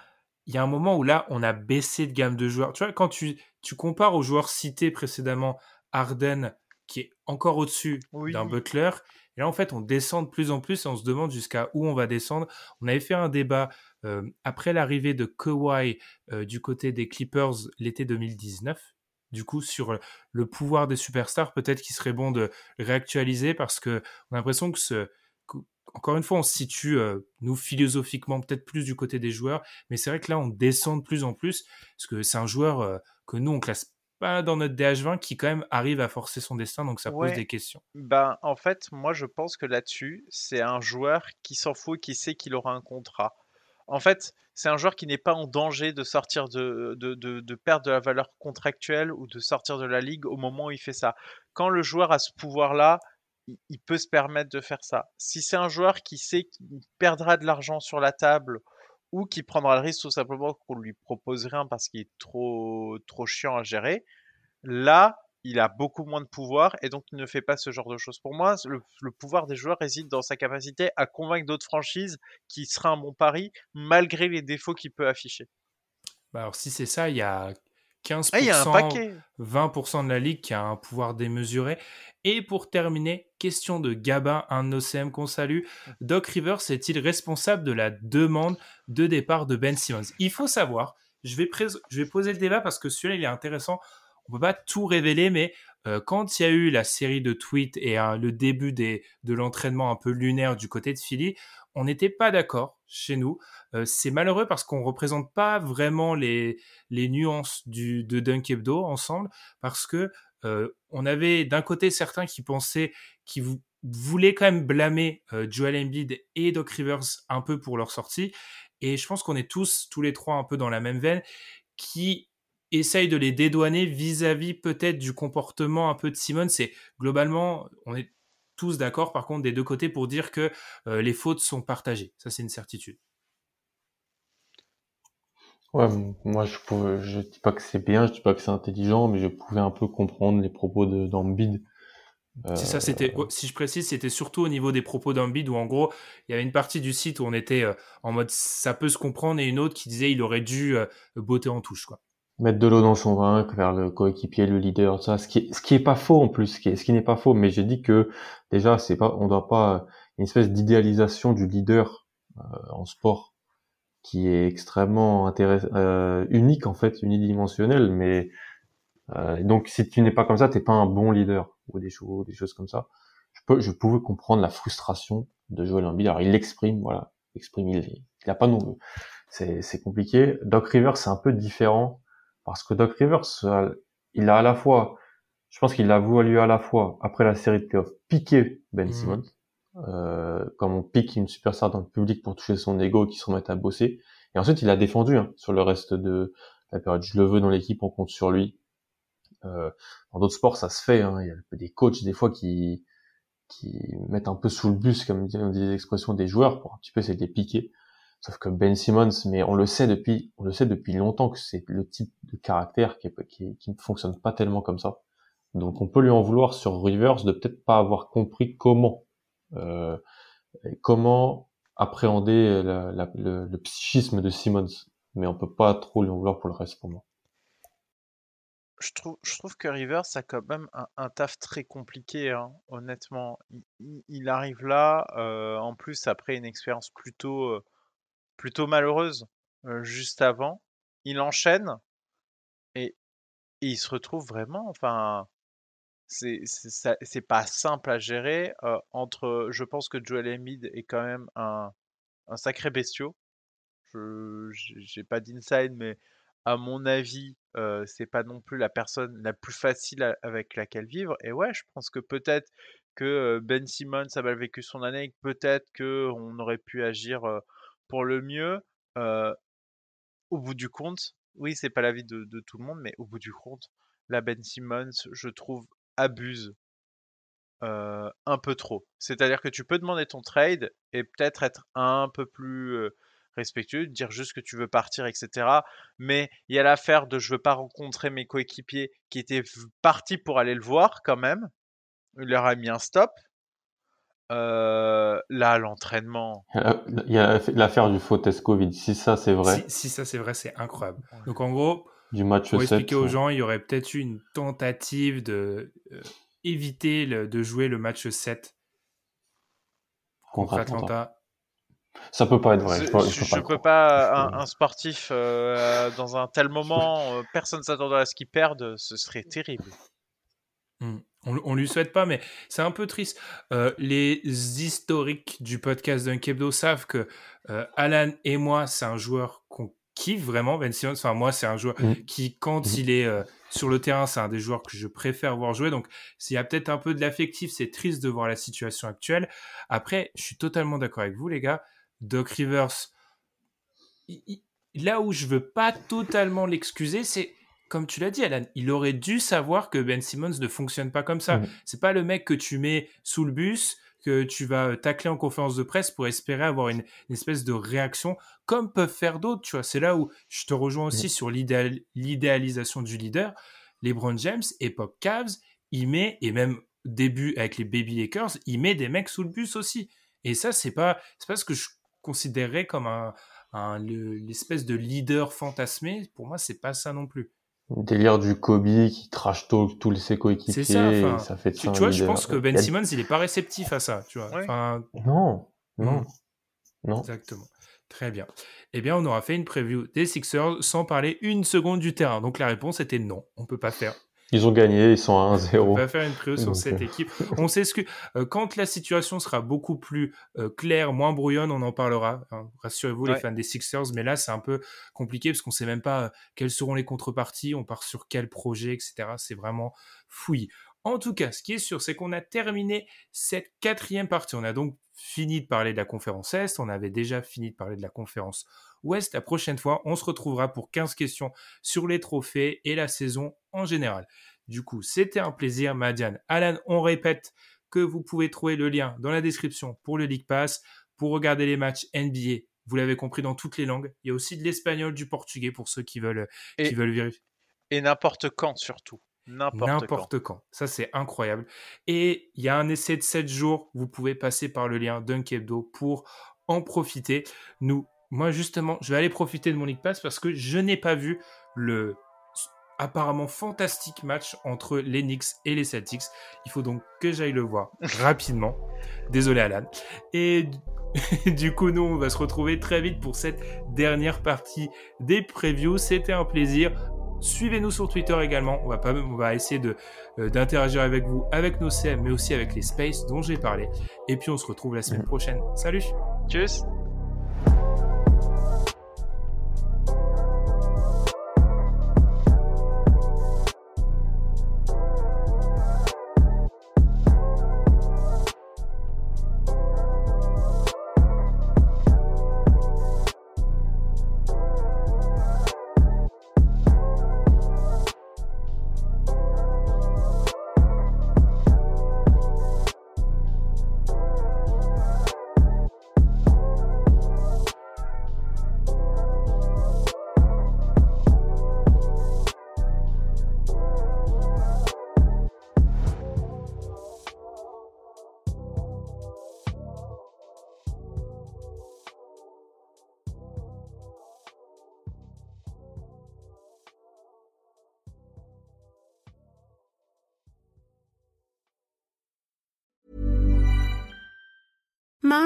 Il y a un moment où là, on a baissé de gamme de joueurs. Tu vois, quand tu, tu compares aux joueurs cités précédemment, Arden, qui est encore au-dessus d'un Butler, et là, en fait, on descend de plus en plus et on se demande jusqu'à où on va descendre. On avait fait un débat euh, après l'arrivée de Kawhi euh, du côté des Clippers l'été 2019. Du coup, sur le pouvoir des superstars, peut-être qu'il serait bon de réactualiser parce que on a l'impression que ce, encore une fois, on se situe, euh, nous, philosophiquement, peut-être plus du côté des joueurs, mais c'est vrai que là, on descend de plus en plus, parce que c'est un joueur que nous, on classe dans notre DH20 qui quand même arrive à forcer son destin, donc ça pose des questions. Ben, en fait, moi je pense que là-dessus, c'est un joueur qui s'en fout, qui sait qu'il aura un contrat. En fait, c'est un joueur qui n'est pas en danger de sortir de, de, de, perdre de la valeur contractuelle ou de sortir de la ligue au moment où il fait ça. Quand le joueur a ce pouvoir-là, il, peut se permettre de faire ça. Si c'est un joueur qui sait qu'il perdra de l'argent sur la table ou qui prendra le risque tout simplement qu'on lui propose rien parce qu'il est trop, trop chiant à gérer, là, il a beaucoup moins de pouvoir et donc il ne fait pas ce genre de choses. Pour moi, le, pouvoir des joueurs réside dans sa capacité à convaincre d'autres franchises qui sera un bon pari malgré les défauts qu'il peut afficher. Bah alors si c'est ça, il y a 15%, ah, il y a un paquet. 20% de la ligue qui a un pouvoir démesuré. Et pour terminer, question de Gabin, un OCM qu'on salue. Doc Rivers est-il responsable de la demande de départ de Ben Simmons? Il faut savoir, je vais, je vais poser le débat parce que celui-là, il est intéressant. On peut pas tout révéler, mais euh, quand il y a eu la série de tweets et le début des, de l'entraînement un peu lunaire du côté de Philly, on n'était pas d'accord chez nous. Euh, c'est malheureux parce qu'on représente pas vraiment les, les nuances de Dunk Hebdo ensemble, parce que euh, on avait d'un côté certains qui pensaient, qui voulaient quand même blâmer euh, Joel Embiid et Doc Rivers un peu pour leur sortie, et je pense qu'on est tous, tous les trois un peu dans la même veine, qui essayent de les dédouaner vis-à-vis peut-être du comportement un peu de Simone. C'est globalement, on est tous d'accord par contre des deux côtés pour dire que euh, les fautes sont partagées. Ça, c'est une certitude. Ouais, moi je ne dis pas que c'est bien, je dis pas que c'est intelligent, mais je pouvais un peu comprendre les propos d'Ambide C'est ça, c'était, Euh, si je précise, c'était surtout au niveau des propos d'Embiid où en gros, il y avait une partie du site où on était euh, en mode ça peut se comprendre et une autre qui disait il aurait dû euh, botter en touche, quoi. Mettre de l'eau dans son vin, vers le coéquipier, le leader, ça, ce qui est, ce qui est pas faux en plus, ce qui, ce qui n'est pas faux, mais j'ai dit que déjà, c'est pas, on doit pas une espèce d'idéalisation du leader euh, en sport qui est extrêmement intéressant, euh, unique en fait, unidimensionnel, mais euh, donc si tu n'es pas comme ça, t'es pas un bon leader ou des choses, des choses comme ça. Je peux, je pouvais comprendre la frustration de Joel Embiid. Alors il l'exprime, voilà, il exprime, il, il a pas non, c'est, c'est compliqué. Doc Rivers, c'est un peu différent parce que Doc Rivers, euh, il a à la fois, je pense qu'il a voulu à la fois après la série de playoffs piquer Ben Mhm. Simmons, euh, comme on pique une superstar dans le public pour toucher son ego, qui se remette à bosser. Et ensuite, il a défendu hein, sur le reste de la période. Je le veux dans l'équipe, on compte sur lui. Euh, dans d'autres sports, ça se fait. Hein. Il y a des coachs des fois qui qui mettent un peu sous le bus, comme on dit les expressions des joueurs, pour un petit peu essayer de les piquer. Sauf que Ben Simmons, mais on le sait depuis, on le sait depuis longtemps que c'est le type de caractère qui, qui, qui ne fonctionne pas tellement comme ça. Donc on peut lui en vouloir sur Rivers de peut-être pas avoir compris comment, euh, comment appréhender le, psychisme de Simmons. Mais on peut pas trop lui en vouloir pour le reste pour moi. Je trouve, je trouve que Rivers a quand même un, un taf très compliqué, hein, honnêtement. Il arrive là, euh, en plus après une expérience plutôt, euh, plutôt malheureuse juste avant. Il enchaîne et, et il se retrouve vraiment, enfin, c'est pas simple à gérer. entre, je pense que Joel Embiid est quand même un, un sacré bestiau. Je j'ai pas d'inside, mais à mon avis, euh, c'est pas non plus la personne la plus facile avec laquelle vivre. Et ouais, je pense que peut-être que Ben Simmons a mal vécu son année, peut-être que on aurait pu agir pour le mieux. Au bout du compte, oui, c'est pas l'avis de, de tout le monde, mais au bout du compte, la Ben Simmons, je trouve, abuse un peu trop. C'est-à-dire que tu peux demander ton trade et peut-être être un peu plus respectueux, dire juste que tu veux partir, etc. Mais il y a l'affaire de je veux pas rencontrer mes coéquipiers qui étaient partis pour aller le voir quand même. Il leur a mis un stop. Euh, là, l'entraînement. Il y a l'affaire du faux test Covid. Si ça c'est vrai, Si, si ça c'est vrai, c'est incroyable. Donc en gros, du match pour 7. expliquer aux gens, il y aurait peut-être eu une tentative de euh, éviter le- de jouer le match 7 contre contre Atlanta. Atlanta. Ça peut pas être vrai. Je, Je, peux- je- je peux pas peux pas, un, un sportif euh, dans un tel moment, euh, personne s'attendrait à ce qu'il perde, ce serait terrible. Hmm. On, on lui souhaite pas, mais c'est un peu triste. Euh, les historiques du podcast d'un Kebdo savent que euh, Alan et moi, c'est un joueur qu'on kiffe vraiment. Ben Simmons, enfin moi, c'est un joueur Mhm. qui, quand Mhm. il est euh, sur le terrain, c'est un des joueurs que je préfère voir jouer. Donc, s'il y a peut-être un peu de l'affectif, c'est triste de voir la situation actuelle. Après, je suis totalement d'accord avec vous, les gars. Doc Rivers, il- il- là où je veux pas totalement l'excuser, c'est comme tu l'as dit, Alan, il aurait dû savoir que Ben Simmons ne fonctionne pas comme ça. Mhm. C'est pas le mec que tu mets sous le bus, que tu vas euh, tacler en conférence de presse pour espérer avoir une, une espèce de réaction, comme peuvent faire d'autres, tu vois. C'est là où je te rejoins aussi sur l'idéal- l'idéalisation du leader. LeBron James, époque Cavs, il met, et même début avec les Baby Lakers, il met des mecs sous le bus aussi. Et ça, c'est pas, c'est pas ce que je considérerais comme un, un- le- l'espèce de leader fantasmé. Pour moi, c'est pas ça non plus. Délire du Kobe qui trash talk tous ses coéquipiers. C'est ça, enfin, et ça fait de Tu, ça un tu vois, je pense que Ben Simmons, il est pas réceptif à ça, tu vois. Ouais. Enfin, Non, non, Mm. non. Exactement. Très bien. Eh bien, on aura fait une preview des Sixers sans parler une seconde du terrain. Donc la réponse était non, on peut pas faire. Ils ont gagné, ils sont à On 1-0. va faire une preview sur cette euh, équipe. On sait ce que euh, quand la situation sera beaucoup plus euh, claire, moins brouillonne, on en parlera. hein. Rassurez-vous les fans des Sixers, mais là c'est un peu compliqué parce qu'on sait même pas euh, quelles seront les contreparties, on part sur quel projet, etc. C'est vraiment fouillis. En tout cas, ce qui est sûr, c'est qu'on a terminé cette quatrième partie. On a donc fini de parler de la conférence Est, on avait déjà fini de parler de la conférence Ouest. La prochaine fois, on se retrouvera pour 15 questions sur les trophées et la saison en général. Du coup, c'était un plaisir, Madiane. Alan, on répète que vous pouvez trouver le lien dans la description pour le League Pass, pour regarder les matchs NBA. Vous l'avez compris dans toutes les langues. Il y a aussi de l'espagnol, du portugais pour ceux qui veulent, Et- qui veulent vérifier. Et n'importe quand surtout. N'importe quand. Ça, c'est incroyable. Et il y a un essai de 7 jours. Vous pouvez passer par le lien Dunkebdo pour en profiter. Nous, moi, justement, je vais aller profiter de mon League Pass parce que je n'ai pas vu le apparemment fantastique match entre les Knicks et les Celtics. Il faut donc que j'aille le voir [LAUGHS] rapidement. Désolé Alan. Et [LAUGHS] du coup, nous, on va se retrouver très vite pour cette dernière partie des previews. C'était un plaisir. Suivez-nous sur Twitter également. On va, pas, on va essayer de, euh, d'interagir avec vous, avec nos CM, mais aussi avec les spaces dont j'ai parlé. Et puis, on se retrouve la semaine prochaine. Salut Tchuss